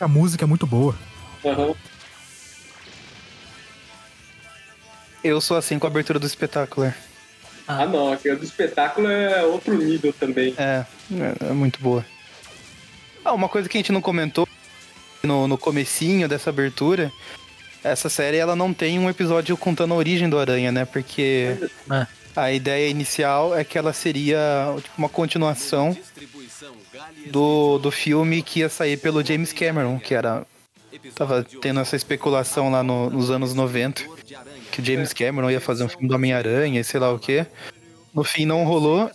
Speaker 2: A música é muito boa.
Speaker 3: Aham.
Speaker 1: Eu sou assim com a abertura do espetáculo. é.
Speaker 3: Ah, não, aquele do espetáculo é outro nível também.
Speaker 1: É, é, é muito boa. Ah, uma coisa que a gente não comentou no, no comecinho dessa abertura, essa série ela não tem um episódio contando a origem do Aranha, né? Porque a ideia inicial é que ela seria tipo, uma continuação do, do filme que ia sair pelo James Cameron, que era. Tava tendo essa especulação lá no- nos anos 90, que o James Cameron ia fazer um filme do Homem-Aranha e sei lá o quê. No fim não rolou.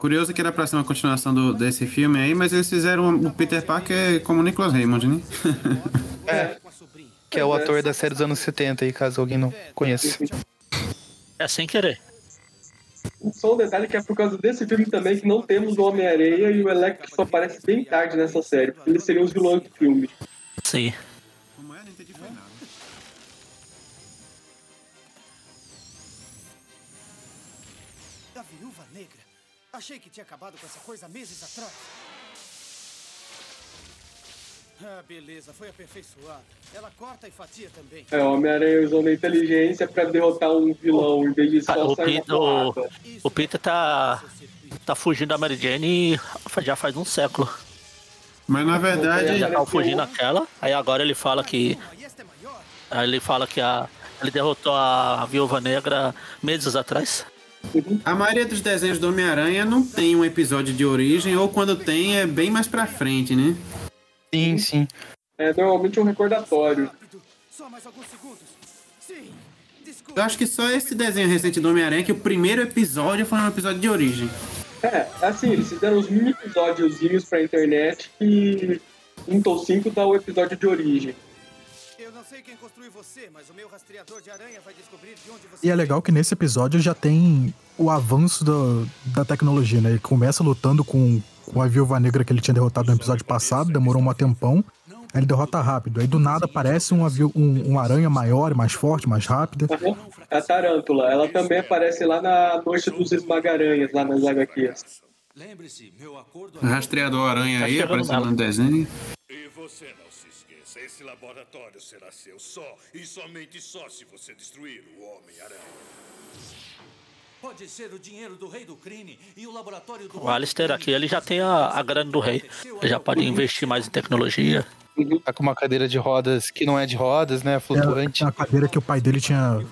Speaker 4: Curioso que era pra ser uma continuação do, desse filme aí, mas eles fizeram o Peter Parker como Nicholas Raymond, né?
Speaker 1: É, que é o ator da série dos anos 70 aí, caso alguém não conheça.
Speaker 5: É sem querer.
Speaker 3: Só um detalhe que é por causa desse filme também que não temos o Homem-Areia e o Electro só aparece bem tarde nessa série. porque Eles seriam os vilões do filme.
Speaker 5: Sim.
Speaker 10: Da viúva negra. Achei que tinha acabado com essa coisa meses atrás. Ah, beleza, foi aperfeiçoada. Ela corta e fatia também.
Speaker 3: É, o Homem-Aranha usando a inteligência pra derrotar um vilão, em vez de
Speaker 5: Ah,
Speaker 3: só
Speaker 5: o,
Speaker 3: sair
Speaker 5: Peter, o, o Peter tá, tá fugindo da Mary Jane já faz um século.
Speaker 4: Mas na verdade.
Speaker 5: Ele já tava fugindo daquela, aí agora ele fala que. Aí ele fala que a, ele derrotou a Viúva Negra meses atrás.
Speaker 4: A maioria dos desenhos do Homem-Aranha não tem um episódio de origem, ou quando tem é bem mais pra frente, né?
Speaker 1: Sim, sim.
Speaker 3: É normalmente um recordatório.
Speaker 4: Eu acho que só esse desenho recente do Homem-Aranha que o primeiro episódio foi um episódio de origem.
Speaker 3: É, assim, eles fizeram os mini episódiozinhos pra internet e um ou cinco dá o episódio de origem.
Speaker 10: Sei quem construiu você, mas o meu rastreador de aranha vai descobrir de onde você
Speaker 2: E é legal que nesse episódio já tem o avanço da, da tecnologia, né? Ele começa lutando com, com a viúva negra que ele tinha derrotado no episódio passado, demorou um tempão. Aí ele derrota rápido. Aí do nada aparece uma, viú- um, um aranha maior, mais forte, mais rápida.
Speaker 3: A Tarântula, ela também aparece lá na Noite dos Esmagaranhas, lá nas HQs.
Speaker 12: Lembre-se, meu acordo
Speaker 4: O rastreador aranha
Speaker 5: Tá
Speaker 4: aí aparecendo
Speaker 5: nela.
Speaker 4: no desenho.
Speaker 20: E você não esse laboratório será seu só e somente só se você destruir o Homem-Aranha.
Speaker 12: Pode ser o dinheiro do rei do crime e o laboratório do
Speaker 5: O Alistair aqui, ele já tem a, a grana do rei. Ele já pode investir mais em tecnologia.
Speaker 1: Tá com uma cadeira de rodas que não é de rodas, né? Flutuante.
Speaker 2: É a cadeira que o pai dele tinha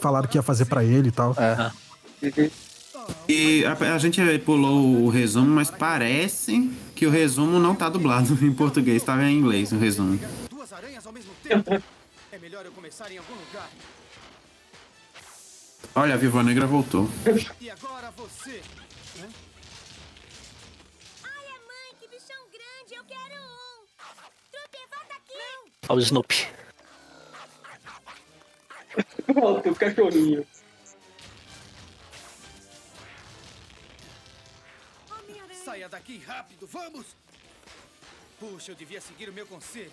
Speaker 2: falado que ia fazer pra ele e tal.
Speaker 1: É.
Speaker 4: E a, a gente pulou o resumo, mas parece que o resumo não tá dublado em português, tava em inglês o resumo.
Speaker 10: duas aranhas ao mesmo tempo. É melhor eu começar em algum lugar.
Speaker 4: Olha, a Viva Negra voltou.
Speaker 10: E agora você. Hã?
Speaker 5: Olha o Snoopy.
Speaker 3: Pronto, o cachorrinho.
Speaker 10: Saia daqui rápido, vamos! Puxa, eu devia seguir o meu conselho.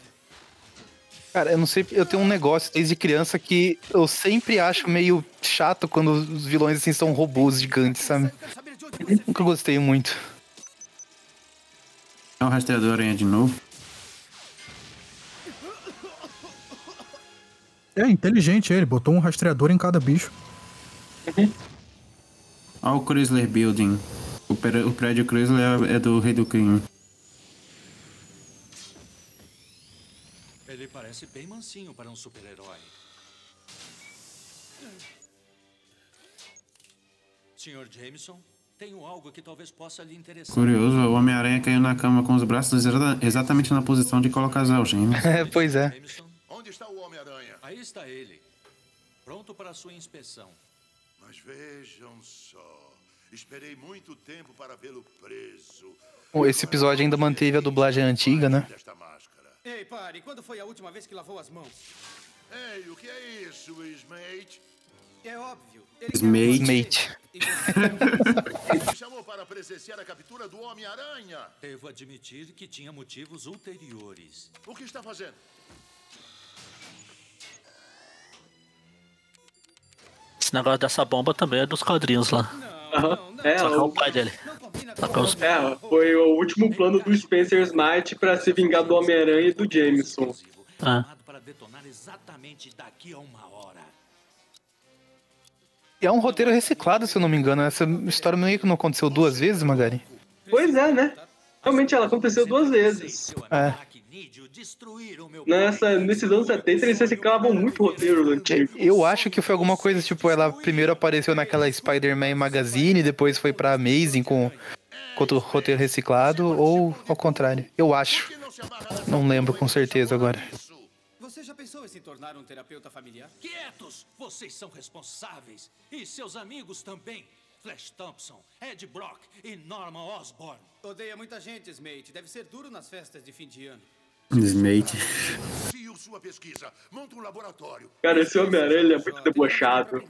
Speaker 1: Cara, eu não sei, eu tenho um negócio desde criança que eu sempre acho meio chato quando os vilões assim são robôs gigantes, sabe? Nunca gostei muito.
Speaker 4: É o rastreador aranha de novo.
Speaker 2: É inteligente ele, botou um rastreador em cada bicho.
Speaker 4: Olha o Chrysler Building. O, pré- o prédio Chrysler é, é do Rei do Crime.
Speaker 12: Ele parece bem mansinho para um super-herói. Senhor Jameson, tenho algo que talvez possa lhe interessar.
Speaker 4: Curioso, o Homem-Aranha caiu na cama com os braços exata- exatamente na posição de colocar as algemas.
Speaker 1: É, pois é.
Speaker 15: Onde está o Homem-Aranha?
Speaker 12: Aí está ele, pronto para sua inspeção.
Speaker 15: Mas vejam só. Esperei muito tempo para vê-lo preso.
Speaker 1: Bom, Esse episódio ainda manteve a dublagem antiga, né?
Speaker 10: Ei, pare, quando foi a última vez que lavou as mãos?
Speaker 15: Ei, o que é isso, Smate?
Speaker 10: É óbvio. Ele
Speaker 4: Smate.
Speaker 15: Me chamou para presenciar a captura do Homem-Aranha.
Speaker 12: Devo admitir que tinha motivos ulteriores.
Speaker 15: O que está fazendo?
Speaker 5: Esse negócio dessa bomba também é dos quadrinhos lá.
Speaker 3: Aham. É,
Speaker 5: Só que é
Speaker 3: o-
Speaker 5: o pai dele. É os-
Speaker 3: É, foi o último plano do Spencer Smite pra se vingar do Homem-Aranha e do Jameson.
Speaker 5: Ah.
Speaker 12: Para
Speaker 1: é um roteiro reciclado, se eu não me engano. Essa história meio que não aconteceu duas vezes, Magari?
Speaker 3: Pois é, né? Realmente ela aconteceu duas vezes.
Speaker 1: É.
Speaker 3: Nessa, nesses anos 70 eles reciclavam muito roteiro antigo.
Speaker 1: Eu acho que foi alguma coisa, tipo, ela primeiro apareceu naquela Spider-Man Magazine, depois foi pra Amazing com, com o roteiro reciclado, ou ao contrário. Eu acho. Não lembro com certeza agora.
Speaker 10: Você já pensou em se tornar um terapeuta familiar?
Speaker 12: Quietos! Vocês são responsáveis. E seus amigos também. Flash Thompson, Ed Brock e Norman Osborn.
Speaker 10: Odeia muita gente, Smate. Deve ser duro nas festas de fim de ano.
Speaker 4: Smate.
Speaker 15: Siga sua pesquisa. Monta um laboratório.
Speaker 3: Cara, esse Homem-Aranha é muito debochado.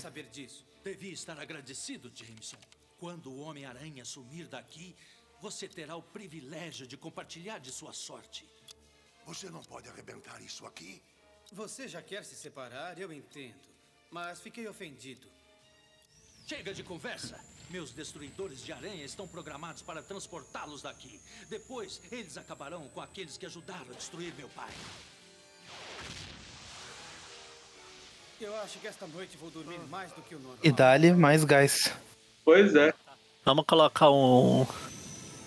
Speaker 12: saber disso. Devia estar agradecido, Jameson. Quando o Homem-Aranha sumir daqui, você terá o privilégio de compartilhar de sua sorte.
Speaker 15: Você não pode arrebentar isso aqui?
Speaker 10: Você já quer se separar, eu entendo. Mas fiquei ofendido.
Speaker 12: Chega de conversa. Meus destruidores de aranha estão programados para transportá-los daqui. Depois, eles acabarão com aqueles que ajudaram a destruir meu pai.
Speaker 10: Eu acho que esta noite vou dormir mais do que o normal.
Speaker 1: E dá-lhe mais gás.
Speaker 3: Pois é.
Speaker 5: Vamos colocar um,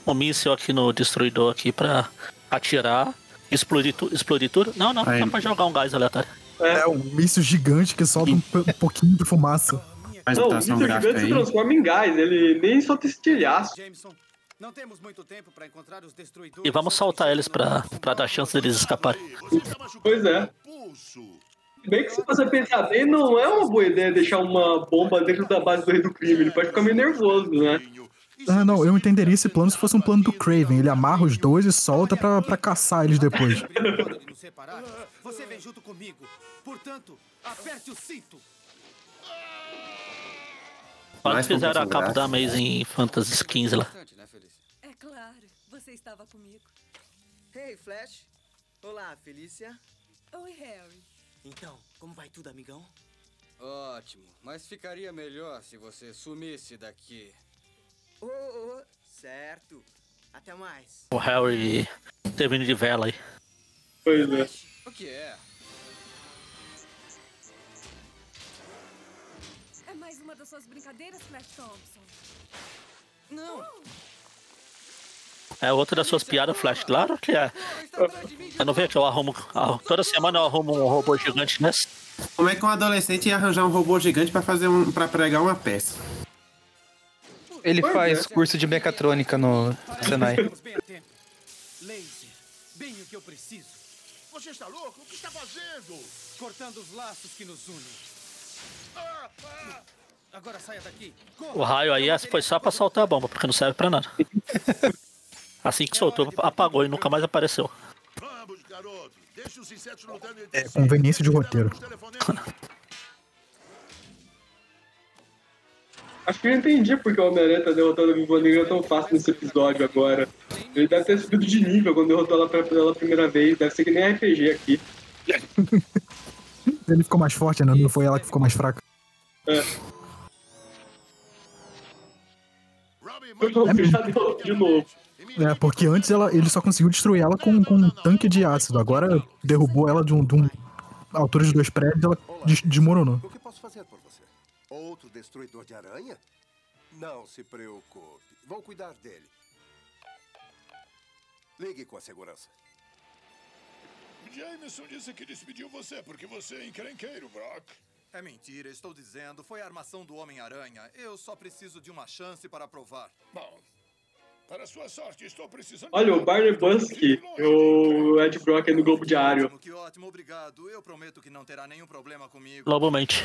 Speaker 5: um míssil aqui no destruidor aqui pra atirar. Explodir, tu, explodir tudo? Não, não,
Speaker 2: Aí.
Speaker 5: só pra jogar um gás aleatório.
Speaker 2: É um míssil gigante que solta um, um pouquinho de fumaça.
Speaker 3: Não, o míssil gigante se transforma em gás, ele nem solta estilhaço.
Speaker 10: Jameson, não temos muito tempo para encontrar os destruidores.
Speaker 5: E vamos soltar eles pra, pra dar chance deles escaparem.
Speaker 3: Pois é. Bem que se você pensar bem, não é uma boa ideia deixar uma bomba dentro da base do rei do crime. Ele pode ficar meio nervoso, né?
Speaker 2: Ah, não, eu entenderia esse plano se fosse um plano do Craven. Ele amarra os dois e solta pra, pra caçar eles depois.
Speaker 10: você vem junto comigo. Portanto, aperte o cinto.
Speaker 5: Quase fizeram a capa da Amazing Fantasy 15 lá.
Speaker 14: É claro, você estava comigo.
Speaker 21: Hey, Flash. Olá, Felícia.
Speaker 14: Oi, Harry.
Speaker 21: Então, como vai tudo, amigão?
Speaker 17: Ótimo, mas ficaria melhor se você sumisse daqui.
Speaker 21: Oh, oh, certo. Até mais.
Speaker 5: O Harry teve de vela aí.
Speaker 3: Pois é.
Speaker 17: O que é?
Speaker 14: Uma das suas brincadeiras, Flash Thompson.
Speaker 21: Não.
Speaker 5: É outra das suas piadas, Flash. Claro que é. Eu não vejo que eu arrumo. ah, Toda semana eu arrumo um robô gigante nessa.
Speaker 4: Como é que um adolescente ia arranjar um robô gigante pra fazer um, para pregar uma peça?
Speaker 1: Ele
Speaker 10: é.
Speaker 1: faz curso de mecatrônica no Senai.
Speaker 10: Bem. Laser, o que eu preciso.
Speaker 20: Você está louco? O que está fazendo?
Speaker 10: Cortando os laços que nos unem. Agora saia daqui.
Speaker 5: O raio aí foi só pra soltar a bomba, porque não serve pra nada. Assim que soltou, apagou e nunca mais apareceu.
Speaker 20: Deixa os insetos lutando entre
Speaker 2: É conveniência de roteiro.
Speaker 3: Acho que eu entendi porque o Homem-Aranha tá derrotando a Viúva Negra tão fácil nesse episódio agora. Ele deve ter subido de nível quando derrotou ela pela- pela primeira vez. Deve ser que nem RPG aqui.
Speaker 2: Ele ficou mais forte, né? Não foi ela que ficou mais fraca.
Speaker 3: É. de novo.
Speaker 2: É, porque antes ela, ele só conseguiu destruir ela com, com um tanque de ácido. Agora derrubou ela de um, de um altura de dois prédios ela des- desmoronou.
Speaker 13: O que posso fazer por você? Outro destruidor de aranha? Não se preocupe. Vou cuidar dele. Ligue com a segurança.
Speaker 20: Jameson disse que despediu você porque você é encrenqueiro, Brock.
Speaker 18: É mentira, estou dizendo. Foi a armação do Homem-Aranha. Eu só preciso de uma chance para provar.
Speaker 20: Bom, para sua sorte, estou precisando.
Speaker 3: Olha, o Barney Busk, o Ed Brock aí no Globo Diário.
Speaker 18: Que ótimo, obrigado. Eu prometo que não terá nenhum problema comigo.
Speaker 5: Globalmente.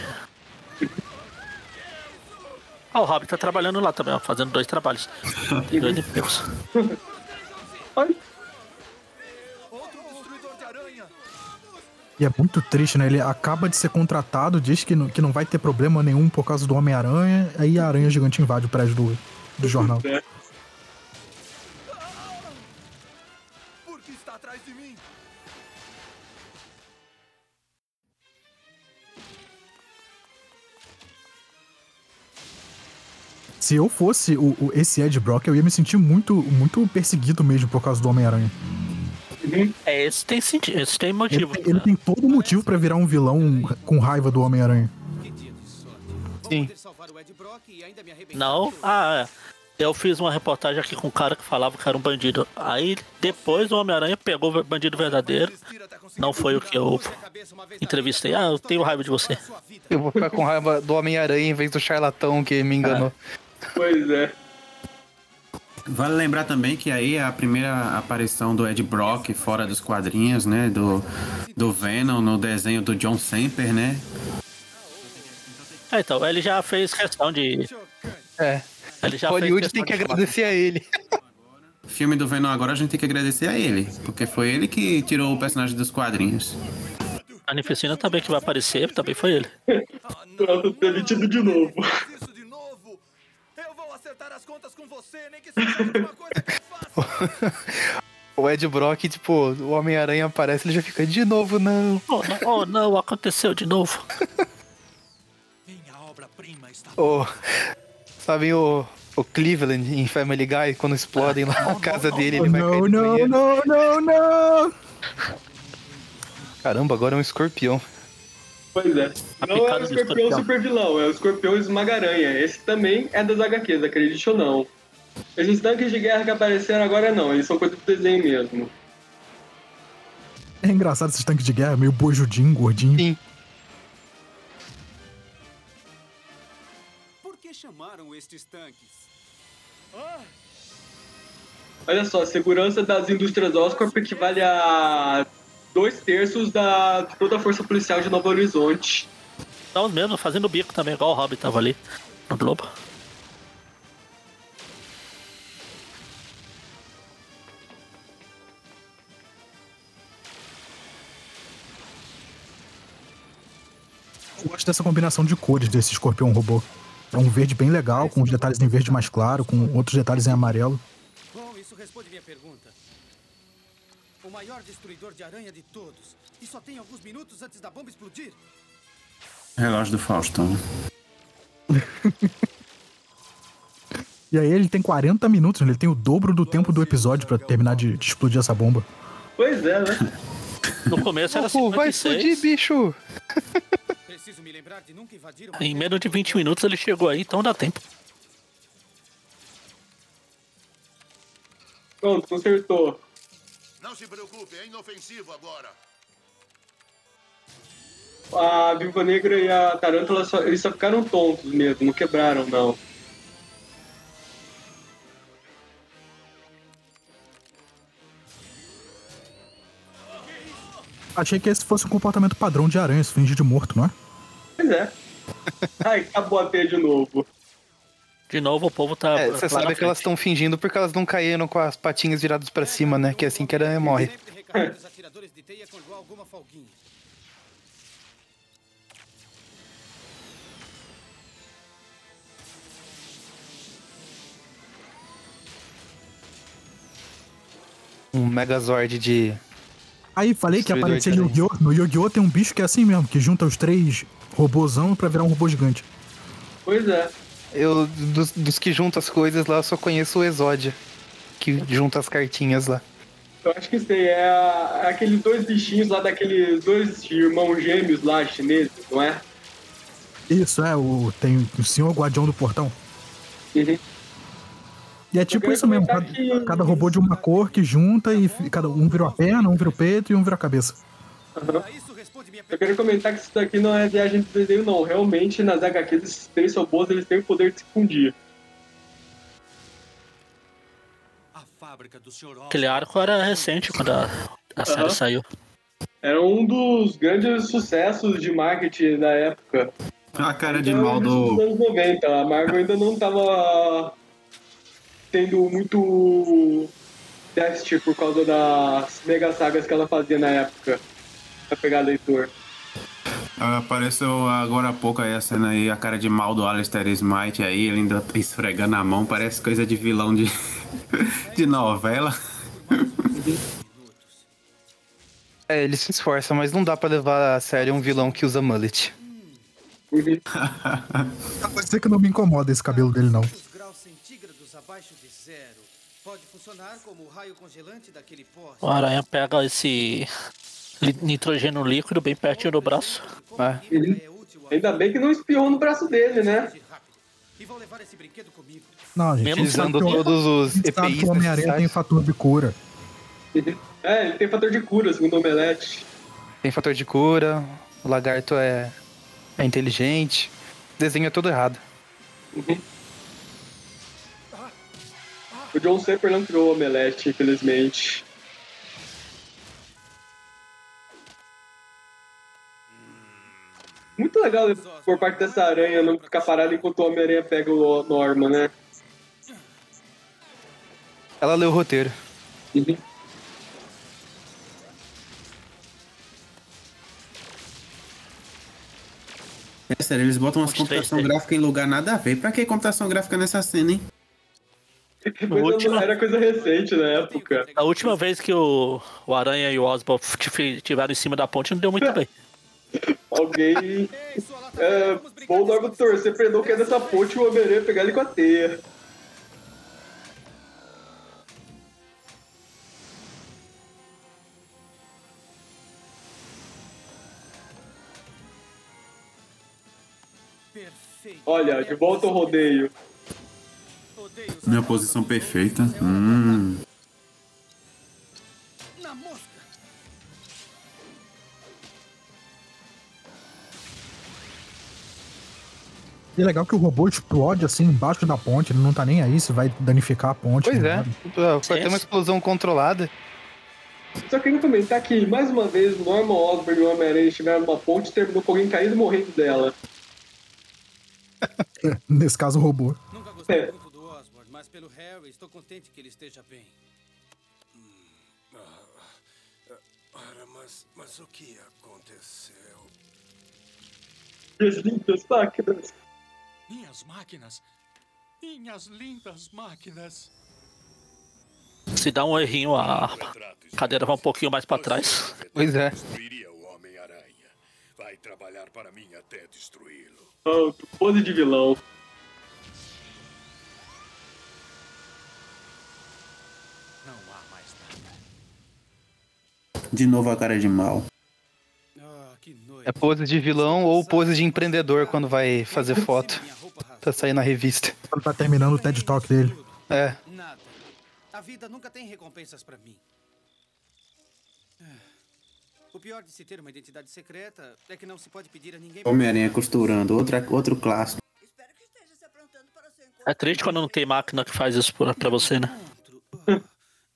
Speaker 5: Ah, o Rob tá trabalhando lá também, ó, fazendo dois trabalhos. dois empregos.
Speaker 2: E é muito triste, né? Ele acaba de ser contratado, diz que não, que não vai ter problema nenhum por causa do Homem-Aranha, aí a aranha gigante invade o prédio do, do jornal.
Speaker 18: Por que está atrás de mim?
Speaker 2: Se eu fosse o, o- esse Ed Brock, eu ia me sentir muito, muito perseguido mesmo por causa do Homem-Aranha.
Speaker 5: É, esse tem sentido, esse tem motivo.
Speaker 2: Ele tem todo motivo pra virar um vilão com raiva do Homem-Aranha.
Speaker 5: Sim. Não? Ah, é. Eu fiz uma reportagem aqui com um cara que falava que era um bandido. Aí depois o Homem-Aranha pegou o bandido verdadeiro. Não foi o que eu entrevistei. Ah, eu tenho raiva de você.
Speaker 1: Eu vou ficar com raiva do Homem-Aranha em vez do charlatão que me enganou.
Speaker 3: Pois é.
Speaker 4: Vale lembrar também que aí é a primeira aparição do Ed Brock fora dos quadrinhos, né? Do, do Venom no desenho do John Semper, né?
Speaker 5: É, então, ele já fez questão de.
Speaker 1: É.
Speaker 5: Ele já
Speaker 1: Hollywood
Speaker 5: fez
Speaker 1: tem que agradecer a ele.
Speaker 4: Filme do Venom agora a gente tem que agradecer a ele, porque foi ele que tirou o personagem dos quadrinhos.
Speaker 5: A Nificina também que vai aparecer, também foi ele.
Speaker 3: Pronto, demitido de novo.
Speaker 18: Acertar as contas com você, nem que seja a última coisa que eu faça.
Speaker 1: O Ed Brock, tipo, o Homem-Aranha aparece, ele já fica de novo, não.
Speaker 5: Oh, não, oh, não aconteceu de novo.
Speaker 1: Oh, Sabe o, o Cleveland em Family Guy, quando explodem lá a casa dele, ele vai cair
Speaker 2: Não,
Speaker 1: no
Speaker 2: não,
Speaker 1: banheiro.
Speaker 2: não, não, não!
Speaker 1: Caramba, agora é um escorpião.
Speaker 3: Pois é. Não é o escorpião super vilão, é o escorpião esmaga-aranha. Esse também é das HQs, acredite ou não. Esses tanques de guerra que apareceram agora não, eles são coisa do desenho mesmo.
Speaker 2: É engraçado esses tanques de guerra, meio bojudinho, gordinho.
Speaker 1: Sim.
Speaker 10: Por que chamaram estes tanques?
Speaker 3: Olha só, a segurança das indústrias Oscorp equivale a dois terços da de toda a força policial de Novo Horizonte.
Speaker 5: Estamos mesmo fazendo bico também, igual o Hobbit tava ali no Globo.
Speaker 2: Eu gosto dessa combinação de cores desse escorpião robô. É um verde bem legal, com os detalhes em verde mais claro, com outros detalhes em amarelo.
Speaker 10: Bom, isso responde minha pergunta. O maior destruidor de aranha de todos. E só tem alguns minutos antes da bomba explodir?
Speaker 4: Relógio do Faustão.
Speaker 2: E aí ele tem 40 minutos, ele tem o dobro do tempo do episódio pra terminar de, de explodir essa bomba.
Speaker 3: Pois é, né?
Speaker 5: No começo era
Speaker 1: Goku, vai
Speaker 5: 56.
Speaker 1: explodir, bicho!
Speaker 10: Preciso me lembrar de nunca invadir uma
Speaker 5: Em menos de 20 minutos ele chegou aí, então dá tempo.
Speaker 3: Pronto, consertou.
Speaker 15: Não se preocupe, é inofensivo agora.
Speaker 3: A Viúva Negra e a Tarântula, só, eles só ficaram tontos mesmo, não quebraram, não.
Speaker 2: Achei que esse fosse um comportamento padrão de aranha, se fingir de morto, não é?
Speaker 3: Pois é. Ai, acabou a teia de novo.
Speaker 5: De novo o povo tá.
Speaker 1: É, você
Speaker 5: lá
Speaker 1: sabe
Speaker 5: na
Speaker 1: que elas estão fingindo porque elas não caíram com as patinhas viradas pra cima, né? Que é assim que a aranha morre. Um Megazord de.
Speaker 2: Aí falei que em
Speaker 1: aranhas.
Speaker 2: Yu-Gi-Oh! No Yu-Gi-Oh! tem um bicho que é assim mesmo, que junta os três robôzão pra virar um robô gigante.
Speaker 3: Pois é.
Speaker 1: Eu, dos, dos que juntam as coisas lá, eu só conheço o Exódia. Que junta as cartinhas lá.
Speaker 3: Eu acho que aí é, a- é aqueles dois bichinhos lá daqueles dois irmãos gêmeos lá chineses, não é?
Speaker 2: Isso, é, o, tem o senhor guardião do portão.
Speaker 3: Uhum.
Speaker 2: E é tipo isso mesmo, cada,
Speaker 3: que-
Speaker 2: cada robô de uma cor que junta e cada um vira a perna, um vira o peito e um vira a cabeça.
Speaker 3: Eu quero comentar que isso daqui não é viagem de desenho, não. Realmente, nas HQs, esses três robôs, eles têm o poder de se fundir.
Speaker 12: Fábrica do Sr.
Speaker 5: Aquele arco era recente quando a, a série
Speaker 3: Aham.
Speaker 5: saiu.
Speaker 3: Era um dos grandes sucessos de marketing da época.
Speaker 4: A cara de
Speaker 3: Então,
Speaker 4: mal
Speaker 3: Nos
Speaker 4: do.
Speaker 3: anos 90, a Marvel ainda não tava tendo muito déficit por causa das mega sagas que ela fazia na época. Pra pegar leitor.
Speaker 4: Apareceu agora há pouco aí a cena aí, a cara de mal do Alistair Smite aí, ele ainda tá esfregando a mão, parece coisa de vilão de, de novela.
Speaker 1: É, ele se esforça, mas não dá pra levar a sério um vilão que usa mullet.
Speaker 2: Pode ser que não me incomoda esse cabelo dele, não.
Speaker 10: o raio congelante daquele poste.
Speaker 5: O Aranha pega esse nitrogênio líquido bem pertinho do braço.
Speaker 1: É.
Speaker 3: Ainda bem que não espiou no braço dele, né?
Speaker 2: Não, gente, sabe
Speaker 1: usando todos os EPIs
Speaker 2: o Homem-Aranha tem fator de cura.
Speaker 3: É, ele tem fator de cura, segundo o Omelete.
Speaker 1: Tem fator de cura, o lagarto é, é inteligente. O desenho é todo errado.
Speaker 3: O John Semper não criou o Omelete, infelizmente. Muito legal por parte dessa aranha não ficar parada enquanto o Homem-Aranha pega o Norman, né?
Speaker 1: Ela leu o roteiro.
Speaker 4: É sério, eles botam umas computação gráfica em lugar nada a ver. Pra que computação gráfica nessa cena, hein?
Speaker 3: Coisa-
Speaker 5: última-
Speaker 3: Era coisa recente na época.
Speaker 5: A última vez que o, o Aranha e o Osborn estiveram em cima da ponte não deu muito bem.
Speaker 3: Alguém. É, bom logo torcer pra ele não cair nessa ponte e o Homem-Aranha pegar ele com a teia. Olha, de volta ao rodeio.
Speaker 4: Minha posição perfeita. Hum.
Speaker 2: E é legal que o robô explode assim embaixo da ponte, ele não tá nem aí se vai danificar a ponte.
Speaker 1: Pois
Speaker 2: nem
Speaker 1: é,
Speaker 2: nada.
Speaker 1: vai ter uma explosão controlada.
Speaker 3: Só queria comentar que, mais uma vez, Norman Osborn e o Homem-Aranha estiveram numa ponte e terminou com alguém caindo e morrendo dela.
Speaker 2: Nesse caso, o robô.
Speaker 10: Nunca gostei
Speaker 3: É.
Speaker 10: muito do Osborn, mas pelo Harry estou contente que ele esteja bem.
Speaker 13: Ora, mas, mas o que aconteceu?
Speaker 3: Minhas lindas máquinas.
Speaker 12: Minhas máquinas. Minhas lindas máquinas.
Speaker 5: Se dá um errinho, a cadeira vai um pouquinho mais pra trás.
Speaker 1: Pois é.
Speaker 20: Destruiria o Homem-Aranha. Vai trabalhar para mim até destruí-lo.
Speaker 3: Oh, pose de vilão.
Speaker 12: Não há mais nada.
Speaker 4: De novo a cara de mal.
Speaker 1: É pose de vilão ou pose de empreendedor quando vai fazer foto. Pra sair na revista.
Speaker 2: Quando tá terminando o TED Talk dele.
Speaker 1: É.
Speaker 10: Nada. A vida nunca tem recompensas pra mim. Ah. O pior de se ter uma identidade secreta é que não se pode pedir a ninguém.
Speaker 4: Homem-Aranha costurando, outra, outro clássico.
Speaker 5: É triste quando não tem máquina que faz isso pra, pra você, né?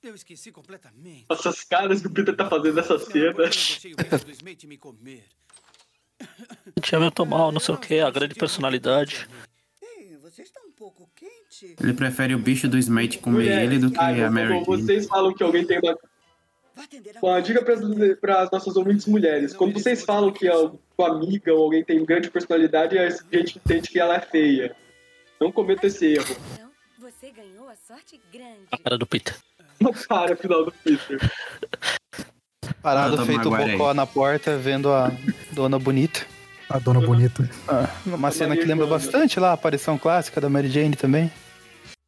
Speaker 10: Eu esqueci completamente.
Speaker 3: Essas caras que o Peter tá fazendo nessa cena.
Speaker 5: Tinha muito mal, não sei o que, a grande personalidade.
Speaker 4: Ele prefere o bicho do Smite comer
Speaker 3: Mulheres,
Speaker 4: ele do que
Speaker 3: ai,
Speaker 4: a Mary
Speaker 3: favor. Vocês falam que alguém tem uma. Uma dica para as nossas ouvintes mulheres. Quando vocês falam que a sua amiga ou alguém tem grande personalidade, a gente entende que ela é feia. Não cometa esse erro.
Speaker 8: Você ganhou a sorte grande.
Speaker 5: A cara do Peter.
Speaker 3: Não para, final do Peter.
Speaker 1: Parado
Speaker 4: Tom
Speaker 1: feito bocó
Speaker 4: aí.
Speaker 1: na porta, vendo a dona bonita.
Speaker 2: A dona bonita.
Speaker 1: Ah, uma cena que lembra bastante lá, a aparição clássica da Mary Jane também.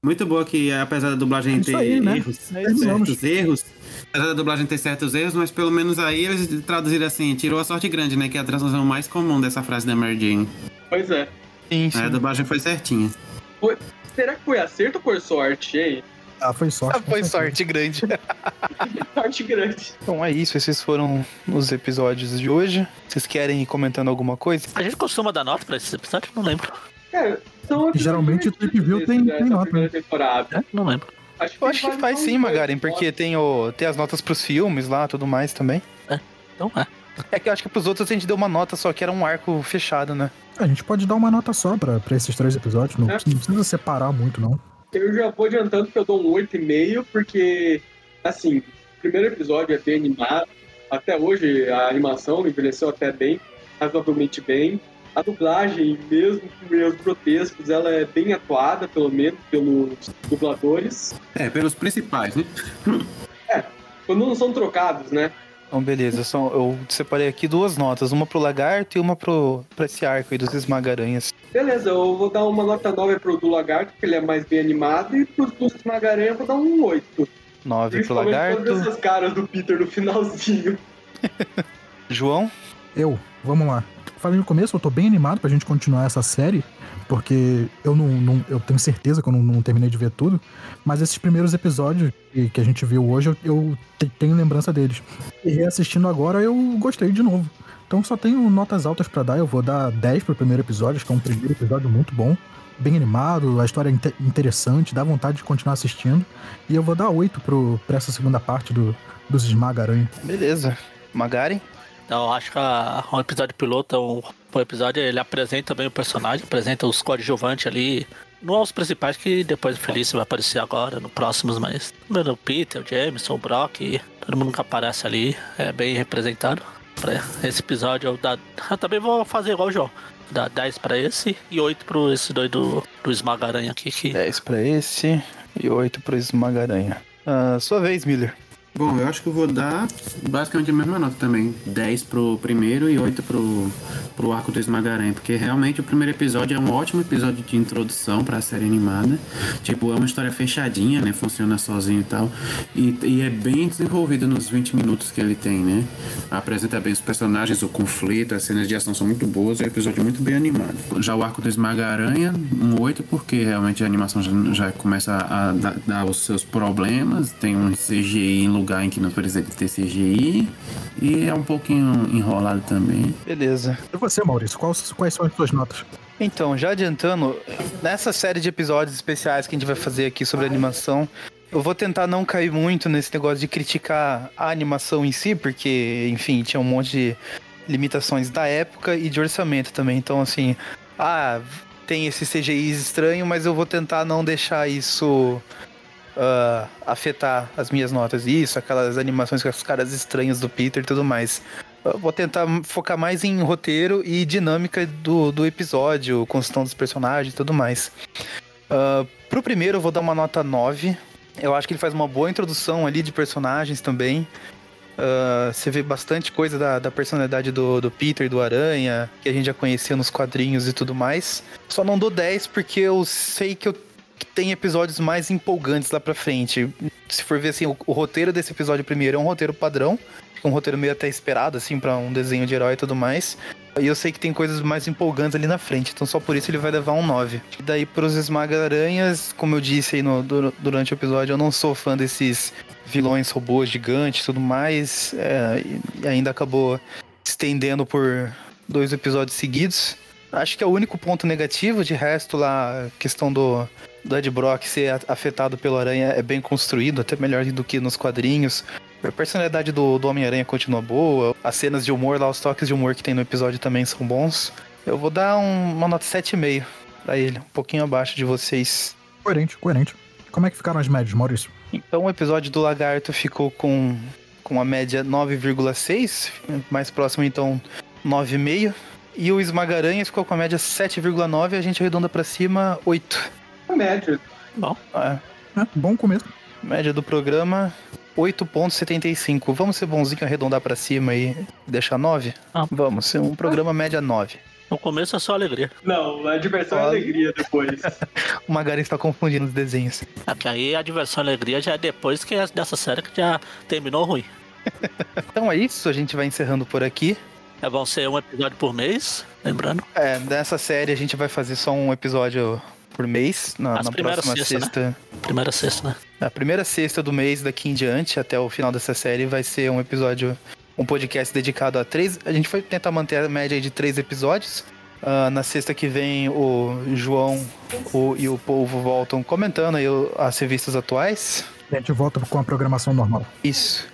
Speaker 4: Muito boa que, apesar da dublagem
Speaker 1: Isso
Speaker 4: ter
Speaker 1: aí, né?
Speaker 4: erros,
Speaker 1: É
Speaker 4: certos erros, apesar da dublagem ter certos erros, mas pelo menos aí eles traduziram assim, tirou a sorte grande, né? Que é a tradução mais comum dessa frase da Mary Jane.
Speaker 3: Pois é.
Speaker 1: Sim,
Speaker 4: Aí a dublagem foi certinha.
Speaker 3: Foi- Será que foi acerto ou por sorte, hein?
Speaker 2: Ah, foi sorte.
Speaker 1: Foi sorte grande.
Speaker 3: sorte grande.
Speaker 1: Então é isso, esses foram os episódios de hoje. Vocês querem ir comentando alguma coisa?
Speaker 5: A gente costuma dar nota pra esse episódio? Não lembro.
Speaker 3: É, são
Speaker 2: Geralmente o Trip View tem, tem nota.
Speaker 3: temporada.
Speaker 5: Não lembro.
Speaker 3: Acho
Speaker 1: Eu acho que faz sim, Magaren, porque tem, o, tem as notas pros filmes lá, tudo mais também.
Speaker 5: É, então é.
Speaker 1: É que eu acho que pros outros a gente deu uma nota só, que era um arco fechado, né?
Speaker 2: A gente pode dar uma nota só pra, pra esses três episódios. Não,
Speaker 3: É.
Speaker 2: não precisa separar muito, não.
Speaker 3: Eu já vou adiantando que eu dou um 8,5, porque, assim, o primeiro episódio é bem animado. Até hoje a animação envelheceu até bem, razoavelmente bem. A dublagem, mesmo com erros grotescos, ela é bem atuada, pelo menos, pelos dubladores.
Speaker 4: É, pelos principais, né?
Speaker 3: Quando não são trocados, né?
Speaker 1: Então, beleza. Só, eu separei aqui duas notas, uma pro Lagarto e uma pro, pra esse arco aí dos Esmagaranhas.
Speaker 3: Beleza, eu vou dar uma nota 9 pro do Lagarto, porque ele é mais bem animado, e pro do Magaranha eu vou dar um 8.
Speaker 1: 9 pro Lagarto.
Speaker 3: todas essas caras do Peter no finalzinho.
Speaker 1: João?
Speaker 2: Eu, vamos lá. Falei no começo, eu tô bem animado pra gente continuar essa série, porque eu não, não- eu tenho certeza que eu não, não terminei de ver tudo, mas esses primeiros episódios que, que a gente viu hoje, eu, eu te- tenho lembrança deles. E reassistindo agora, eu gostei de novo. Então só tenho notas altas pra dar, eu vou dar 10 pro primeiro episódio, acho que é um primeiro episódio muito bom, bem animado, a história é inte- interessante, dá vontade de continuar assistindo, e eu vou dar 8 pro, pra essa segunda parte do, dos Esmaga-Aranha.
Speaker 1: Beleza. Magaren?
Speaker 5: Então, acho que o episódio piloto é um bom episódio. Ele apresenta bem o personagem, apresenta os coadjuvantes ali. Não os principais, que depois o Felício vai aparecer agora, no próximos, mas. O Peter, o Jameson, o Brock, todo mundo que aparece ali é bem representado. Pra esse episódio, eu, dá, eu também vou fazer igual o João. Dar 10 pra esse e 8 pro esse dois do, Esmaga-Aranha aqui. Que...
Speaker 1: 10 pra esse e 8 pro Esmagaranha. Ah, sua vez, Miller.
Speaker 4: Bom, eu acho que eu vou dar basicamente a mesma nota também. 10 pro primeiro e 8 pro, pro Arco do Esmagaranha. Porque realmente o primeiro episódio é um ótimo episódio de introdução pra série animada. Tipo, é uma história fechadinha, né? Funciona sozinho e tal. E, e é bem desenvolvido nos 20 minutos que ele tem, né? Apresenta bem os personagens, o conflito, as cenas de ação são muito boas. É um episódio muito bem animado. Já o Arco do Esmagaranha, um 8, porque realmente a animação já, já começa a dar, dar os seus problemas. Tem um CGI em lugar em que não precisa de ter CGI. E é um pouquinho enrolado também.
Speaker 1: Beleza.
Speaker 2: E você, Maurício, quais, quais são as suas notas?
Speaker 1: Então, já adiantando, nessa série de episódios especiais que a gente vai fazer aqui sobre animação, eu vou tentar não cair muito nesse negócio de criticar a animação em si, porque, enfim, tinha um monte de limitações da época e de orçamento também. Então, assim, ah, tem esse CGI estranho, mas eu vou tentar não deixar isso uh, afetar as minhas notas. Isso, aquelas animações com os caras estranhos do Peter e tudo mais. Eu vou tentar focar mais em roteiro e dinâmica do, do episódio, construção dos personagens e tudo mais. Uh, pro primeiro, eu vou dar uma nota 9. Eu acho que ele faz uma boa introdução ali de personagens também. Uh, você vê bastante coisa da, da personalidade do, do Peter do Aranha, que a gente já conhecia nos quadrinhos e tudo mais. Só não dou 10 porque eu sei que eu que tem episódios mais empolgantes lá pra frente. Se for ver assim, o, o roteiro desse episódio primeiro é um roteiro padrão, um roteiro meio até esperado, assim, para um desenho de herói e tudo mais. E eu sei que tem coisas mais empolgantes ali na frente, então só por isso ele vai levar um 9. E daí pros esmaga-aranhas, como eu disse aí no, durante o episódio, eu não sou fã desses vilões robôs gigantes e tudo mais. É, e ainda acabou estendendo por dois episódios seguidos. Acho que é o único ponto negativo, de resto lá, a questão do, do Ed Brock ser afetado pelo Aranha é bem construído, até melhor do que nos quadrinhos. A personalidade do, do Homem-Aranha continua boa, as cenas de humor lá, os toques de humor que tem no episódio também são bons. Eu vou dar um, uma nota 7,5 pra ele, um pouquinho abaixo de vocês.
Speaker 2: Coerente, coerente. Como é que ficaram as médias, Maurício?
Speaker 1: Então o episódio do Lagarto ficou com, com a média 9,6, mais próximo então 9,5. E o Esmagaranha ficou com a média 7,9 a gente arredonda para cima 8.
Speaker 3: Média.
Speaker 1: Bom, é.
Speaker 2: é. Bom começo.
Speaker 1: Média do programa 8.75. Vamos ser bonzinho arredondar para cima e deixar 9?
Speaker 5: Ah.
Speaker 1: Vamos, ser um programa média 9.
Speaker 5: No começo é só alegria.
Speaker 3: Não, a diversão é alegria depois.
Speaker 1: o Magari está confundindo os desenhos.
Speaker 5: É que aí a diversão e alegria já é depois que é dessa série que já terminou ruim.
Speaker 1: então é isso, a gente vai encerrando por aqui.
Speaker 5: É, vão ser um episódio por mês, lembrando.
Speaker 1: É, dessa série a gente vai fazer só um episódio por mês, na, na próxima sexta. sexta. Né?
Speaker 5: Primeira sexta, né?
Speaker 1: A primeira sexta do mês daqui em diante, até o final dessa série, vai ser um episódio, um podcast dedicado a três. A gente vai tentar manter a média de três episódios. Uh, na sexta que vem, o João o, e o Povo voltam comentando aí as revistas atuais.
Speaker 2: A gente volta com a programação normal.
Speaker 1: Isso.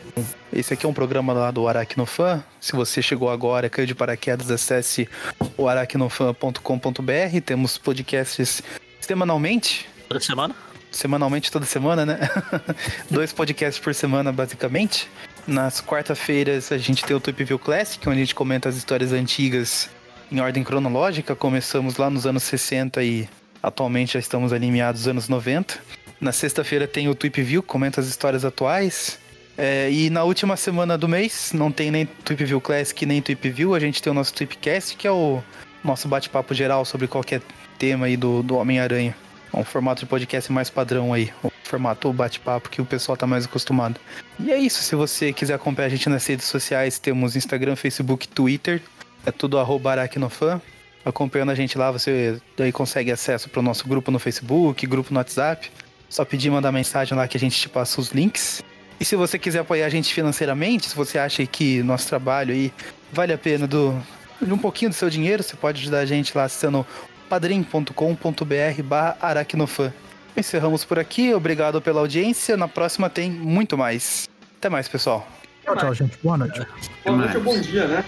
Speaker 1: Esse aqui é um programa lá do Aracnofan. Se você chegou agora, caiu de paraquedas, acesse o aracnofan.com.br. Temos podcasts semanalmente.
Speaker 5: Toda semana?
Speaker 1: Semanalmente, toda semana, né? Dois podcasts por semana, basicamente. Nas quarta-feiras a gente tem o Tweep View Classic, onde a gente comenta as histórias antigas em ordem cronológica. Começamos lá nos anos 60 e atualmente já estamos ali meados dos anos 90. Na sexta-feira tem o Tweep View, comenta as histórias atuais. É, e na última semana do mês, não tem nem Tweep View Classic nem Tweep View, a gente tem o nosso Tweepcast, que é o nosso bate-papo geral sobre qualquer tema aí do, do Homem-Aranha. É um formato de podcast mais padrão aí, o formato bate-papo que o pessoal tá mais acostumado. E é isso, se você quiser acompanhar a gente nas redes sociais, temos Instagram, Facebook, Twitter, é tudo arroba aracnofan. Acompanhando a gente lá, você daí consegue acesso para o nosso grupo no Facebook, grupo no WhatsApp. Só pedir mandar mensagem lá que a gente te passa os links. E se você quiser apoiar a gente financeiramente, se você acha que nosso trabalho aí vale a pena do, um pouquinho do seu dinheiro, você pode ajudar a gente lá acessando padrim.com.br barra aracnofan. Encerramos por aqui, obrigado pela audiência. Na próxima tem muito mais. Até mais, pessoal.
Speaker 2: Tchau, tchau, gente. Boa noite.
Speaker 3: Boa noite ou bom dia, né?